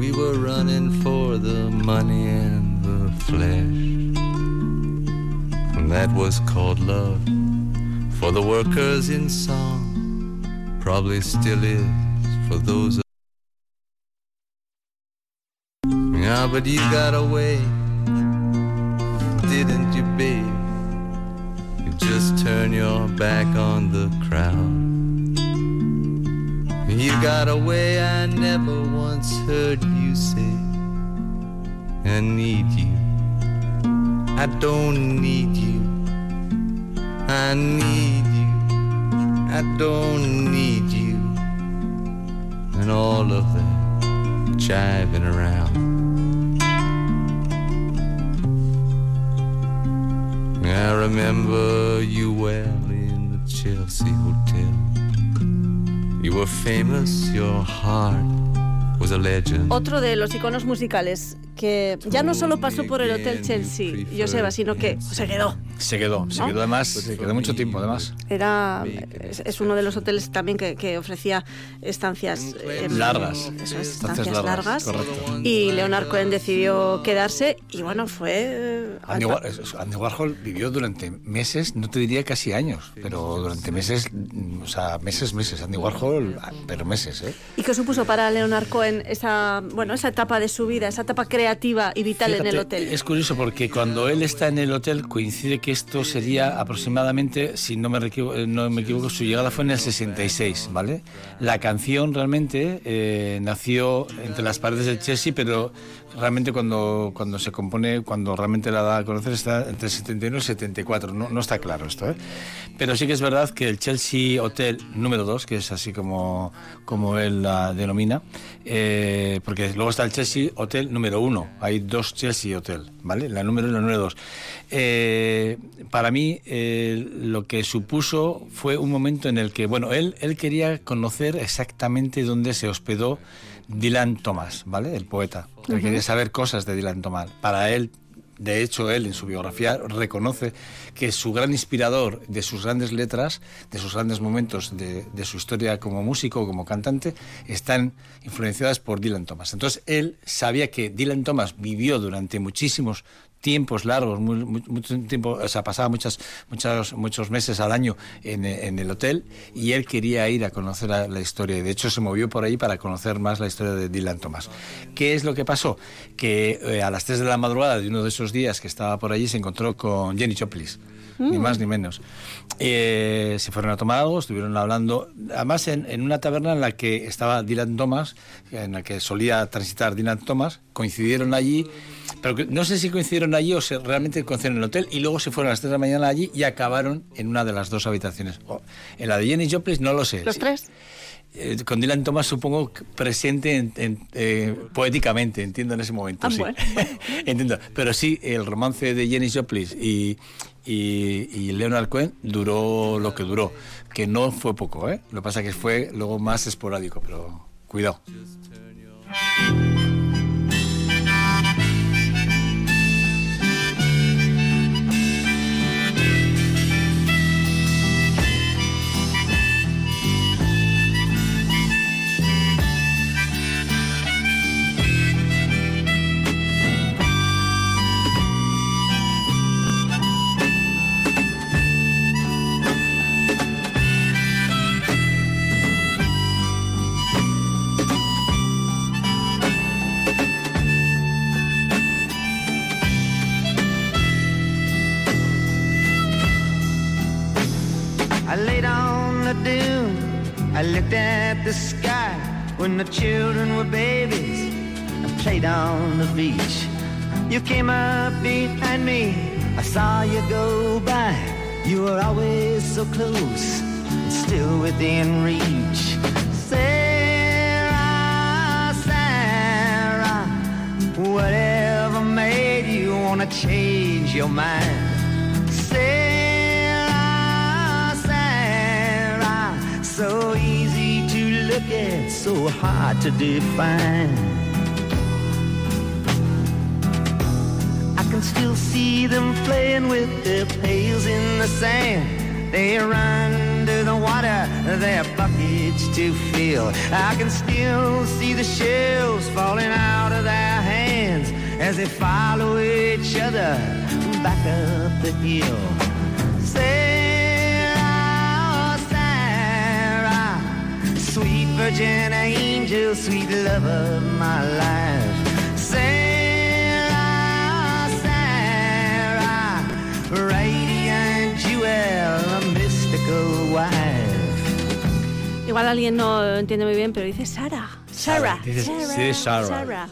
We were running for the money and the flesh. And that was called love for the workers in song. Probably still is for those. Yeah, but you got away, turn your back on the crowd. You got a way I never once heard you say, I need you. I don't need you. I need you. I don't need you. And all of that jiving around. I remember you well in the Chelsea Hotel. You were famous, your heart was a legend. Otro de los iconos musicales que ya no solo pasó por el Hotel Chelsea, Joseba, sino que se quedó. Se quedó, se ¿No? quedó además, se quedó mucho tiempo además. Era, es, es uno de los hoteles también que, que ofrecía estancias eh, Largas. Eso es, Estancias estancias largas, largas. correcto. Y Leonard Cohen decidió quedarse y bueno, fue... eh, Andy, War- Andy Warhol vivió durante meses, no te diría casi años, pero durante meses, mm, o sea, meses, meses. Andy Warhol, ah, pero meses, ¿eh? ¿Y qué supuso para Leonard Cohen esa, bueno, esa etapa de su vida, esa etapa creativa y vital en el Fíjate, hotel? Es curioso porque cuando él está en el hotel coincide que esto sería aproximadamente, si no me, eh, no me equivoco, su llegada fue en el 66, ¿vale? La canción realmente eh, nació entre las paredes del Chelsea, pero realmente cuando, cuando se compone, cuando realmente la da a conocer está entre el 71 y el 74, no, no está claro esto, ¿eh? Pero sí que es verdad que el Chelsea Hotel número 2, que es así como, como él la denomina, eh, porque luego está el Chelsea Hotel número 1, hay dos Chelsea Hotel, ¿vale? La número 1 y la número 2. Eh, para mí eh, lo que supuso fue un momento en el que, bueno, él, él quería conocer exactamente dónde se hospedó Dylan Thomas, ¿vale? El poeta. Él quería saber cosas de Dylan Thomas. Para él, de hecho, él en su biografía reconoce que su gran inspirador de sus grandes letras, de sus grandes momentos de, de su historia como músico, como cantante, están influenciadas por Dylan Thomas. Entonces, él sabía que Dylan Thomas vivió durante muchísimos tiempos largos, muy- mucho tiempo, o sea, pasaba muchas, muchos, muchos meses al año en, en el hotel y él quería ir a conocer la, la historia y de hecho se movió por ahí para conocer más la historia de Dylan Thomas. ¿Qué es lo que pasó? Que eh, a las 3 de la madrugada de uno de esos días que estaba por allí se encontró con Jenny Joplin. Ni Mm. más ni menos. Eh, se fueron a tomar algo, estuvieron hablando, además en, en una taberna en la que estaba Dylan Thomas, en la que solía transitar Dylan Thomas, coincidieron allí, pero que- no sé si coincidieron allí o se, realmente coincidieron en el hotel y luego se fueron a las 3 de la mañana allí y acabaron en una de las dos habitaciones. O- en la de Jenny Joplin no lo sé. ¿Los tres? Eh, con Dylan Thomas supongo presente en- en, eh, poéticamente, entiendo en ese momento, Ah, sí. bueno. entiendo. Pero sí, el romance de Jenny Joplin y, y, Leonard Cohen duró lo que duró, que no fue poco, ¿eh? Lo que pasa que fue luego más esporádico, pero cuidado. Beach. You came up behind me. I saw you go by. You were always so close, still within reach. Sarah, Sarah, whatever made you wanna change your mind? Sarah, Sarah, so easy to look at, so hard to define. See them playing with their pails in the sand. They run to the water, their buckets to fill. I can still see the shells falling out of their hands as they follow each other back up the hill. Sarah, Sarah, sweet virgin angel, sweet love of my life. Radiant jewel, a mystical wife. Igual alguien no entiende muy bien, pero dice Sara. Sarah. Sí, Sarah.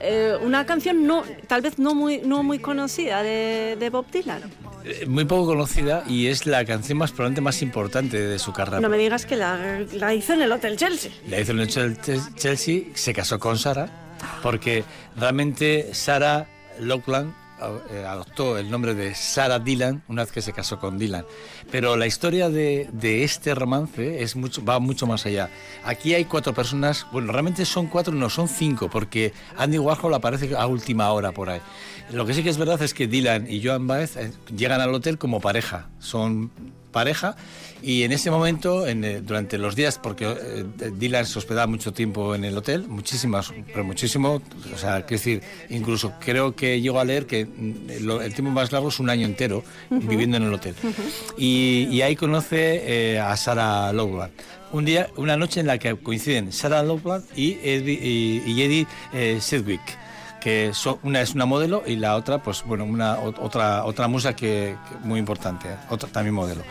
Eh, una canción no, tal vez no muy, no muy conocida de, de Bob Dylan. Eh, Muy poco conocida y es la canción más probablemente más importante de su carrera. No me digas que la, la hizo en el Hotel Chelsea. La hizo en el Chel- Chelsea, se casó con Sara, porque realmente Sara Lockland adoptó el nombre de Sarah Dylan una vez que se casó con Dylan. Pero la historia de, este romance va mucho más allá. Aquí hay cuatro personas, bueno, realmente son cuatro, no son cinco, porque Andy Warhol aparece a última hora por ahí. Lo que sí que es verdad es que Dylan y Joan Baez eh, llegan al hotel como pareja. Son pareja. Y en ese momento, en, eh, durante los días, porque eh, Dylan se hospedaba mucho tiempo en el hotel, muchísimas, pero muchísimo, o sea, quiero decir, incluso creo que llego a leer que mm, lo- el tiempo más largo es un año entero viviendo en el hotel. Y, y ahí conoce eh, a Sarah Loveland. Un día, una noche en la que coinciden Sarah Loveland y Eddie, y, y Eddie eh, Sedgwick que una es una modelo y la otra, pues bueno, una ot- otra otra musa que, que muy importante, ¿eh? otra también modelo.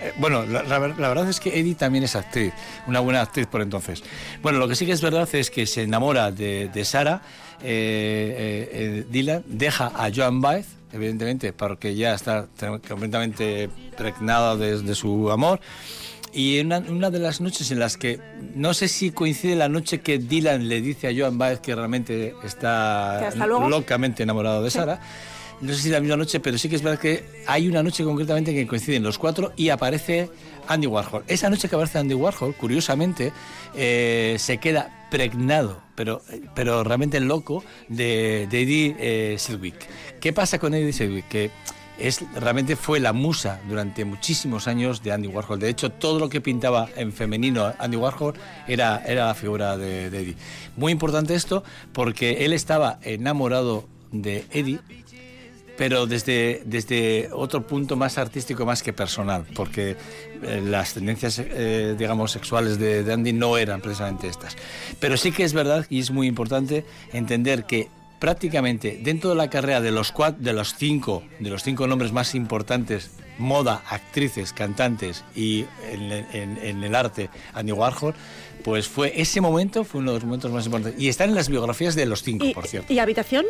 Eh, Bueno, la, la ver- la verdad es que Eddie también es actriz, una buena actriz por entonces. Bueno, lo que sí que es verdad es que se enamora de, de Sara, eh, Dylan, deja a Joan Baez, evidentemente, porque ya está completamente pregnada de, de su amor. Y en una, una de las noches en las que, no sé si coincide la noche que Dylan le dice a Joan Baez que realmente está locamente enamorado de Sí. Sara, no sé si la misma noche, pero sí que es verdad que hay una noche concretamente en que coinciden los cuatro y aparece Andy Warhol. Esa noche que aparece Andy Warhol, curiosamente, eh, se queda pregnado, pero, pero realmente loco, de, de Eddie eh, Sedgwick. ¿Qué pasa con Eddie Sedgwick? Que es, realmente fue la musa durante muchísimos años de Andy Warhol. De hecho, todo lo que pintaba en femenino Andy Warhol era, era la figura de, Eddie. Muy importante esto porque él estaba enamorado de Eddie pero desde, desde otro punto más artístico más que personal, porque eh, las tendencias, eh, digamos, sexuales de, de Andy no eran precisamente estas. Pero sí que es verdad y es muy importante entender que prácticamente dentro de la carrera de los cuatro, de los cinco, de los cinco nombres más importantes, moda, actrices, cantantes y en, en- en el arte, Andy Warhol, pues fue ese momento fue uno de los momentos más importantes y están en las biografías de los cinco, ¿Y, por cierto. ¿Y habitación?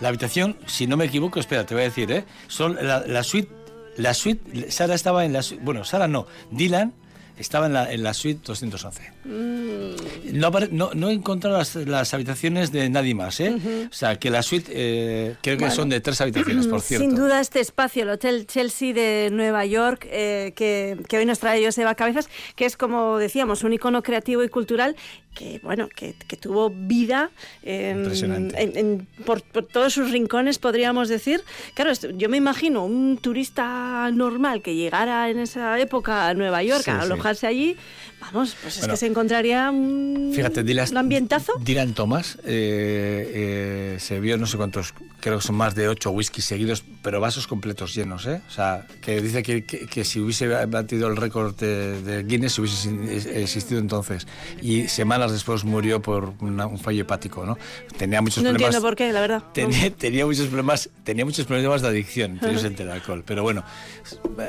La habitación, si no me equivoco, espera, te voy a decir, ¿eh? Son la, la suite, la suite, Sara estaba en la suite, bueno, Sara no, Dylan estaba en la, en la suite 211. No, apare- no, no he encontrado las, las habitaciones de nadie más, ¿eh? O sea, que la suite eh, creo que Bueno. son de tres habitaciones, por cierto. Sin duda este espacio, el Hotel Chelsea de Nueva York, eh, que, que hoy nos trae Joseba Cabezas, que es como decíamos, un icono creativo y cultural que, bueno, que, que tuvo vida eh, Impresionante. en- en- por, por todos sus rincones, podríamos decir. Claro, yo me imagino un turista normal que llegara en esa época a Nueva York Sí, a sí. alojarse allí, vamos, pues es Bueno. que se encontraría un, Fíjate, Dylan, un ambientazo. Dylan Thomas eh, eh, se vio no sé cuántos, creo que son más de ocho whiskies seguidos, pero vasos completos llenos, ¿eh? O sea, que dice que, que- que si hubiese batido el récord de, de Guinness, si hubiese existido entonces. Y semanas después murió por una- un fallo hepático, ¿no? Tenía muchos No problemas. entiendo por qué, la verdad. Tenía, tenía muchos problemas, tenía muchos problemas de adicción, entre el alcohol. Pero bueno,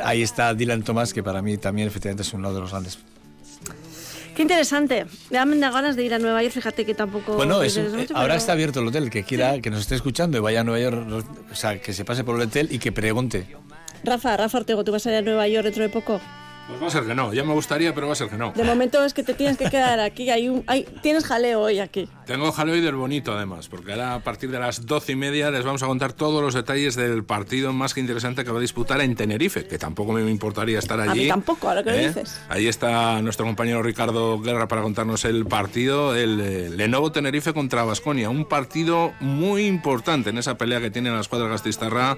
ahí está Dylan Thomas, que para mí también efectivamente es uno de los grandes Qué interesante. Me da ganas de ir a Nueva York, fíjate que tampoco... Bueno, es mucho, ahora pero- está abierto el hotel. El Que quiera, que nos esté escuchando y vaya a Nueva York, o sea, que se pase por el hotel y que pregunte. Rafa, Rafa Ortego, ¿tú vas a ir a Nueva York dentro de poco? Pues va a ser que no, ya me gustaría, pero va a ser que no. De momento es que te tienes que quedar aquí. Hay un, hay, tienes jaleo hoy aquí. Tengo jaleo y del bonito además, porque ahora a partir de las doce y media les vamos a contar todos los detalles del partido más que interesante que va a disputar en Tenerife, que tampoco me importaría estar allí. A mí tampoco, ahora que lo ¿eh? dices. Ahí está nuestro compañero Ricardo Guerra para contarnos el partido, el eh, Lenovo Tenerife contra Basconia, un partido muy importante en esa pelea que tiene la escuadra gastistarra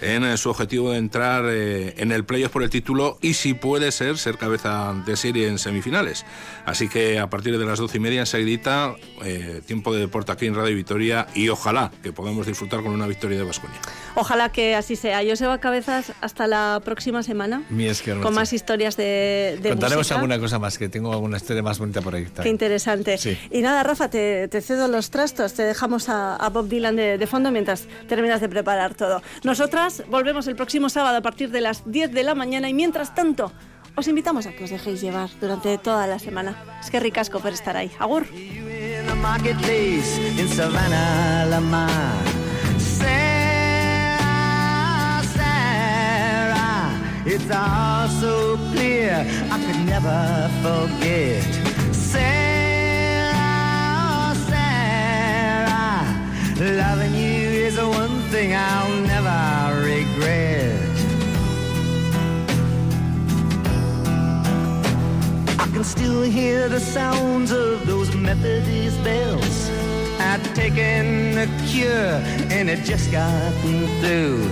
en eh, su objetivo de entrar eh, en el playoff por el título y si puede ser, ser cabeza de serie en semifinales. Así que a partir de las doce y media enseguidita, eh, tiempo de deporte aquí en Radio Vitoria y ojalá que podamos disfrutar con una victoria de Basconia. Ojalá que así sea. Joseba Cabezas, hasta la próxima semana. Mi es que Con más historias de, de Contaremos música. alguna cosa más, que tengo alguna historia más bonita por ahí. Qué también. interesante. Sí. Y nada, Rafa, te, te cedo los trastos, te dejamos a, a Bob Dylan de, de fondo mientras terminas de preparar todo. Nosotras volvemos el próximo sábado a partir de las 10 de la mañana y mientras tanto os invitamos a que os dejéis llevar durante toda la semana. Es que ricasco por estar ahí. Agur. In the marketplace in Savannah, Lamar. Sarah, Sarah, it's all so clear I could never forget. Sarah, Sarah, loving you is the one thing I'll never hear the sounds of those Methodist bells. I'd taken a cure and it just gotten through.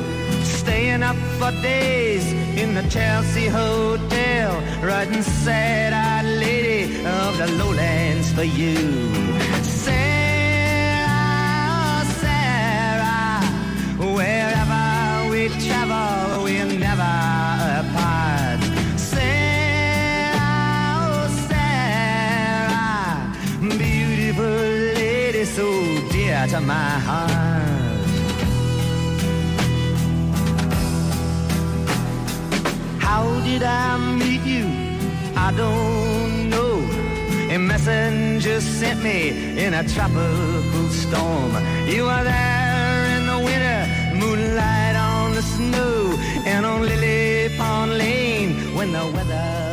Staying up for days in the Chelsea Hotel, writing sad-eyed lady of the lowlands for you. Sarah, Sarah, wherever we travel, we my heart. How did I meet you? I don't know. A messenger sent me in a tropical storm. You were there in the winter, moonlight on the snow, and on Lily Pond Lane when the weather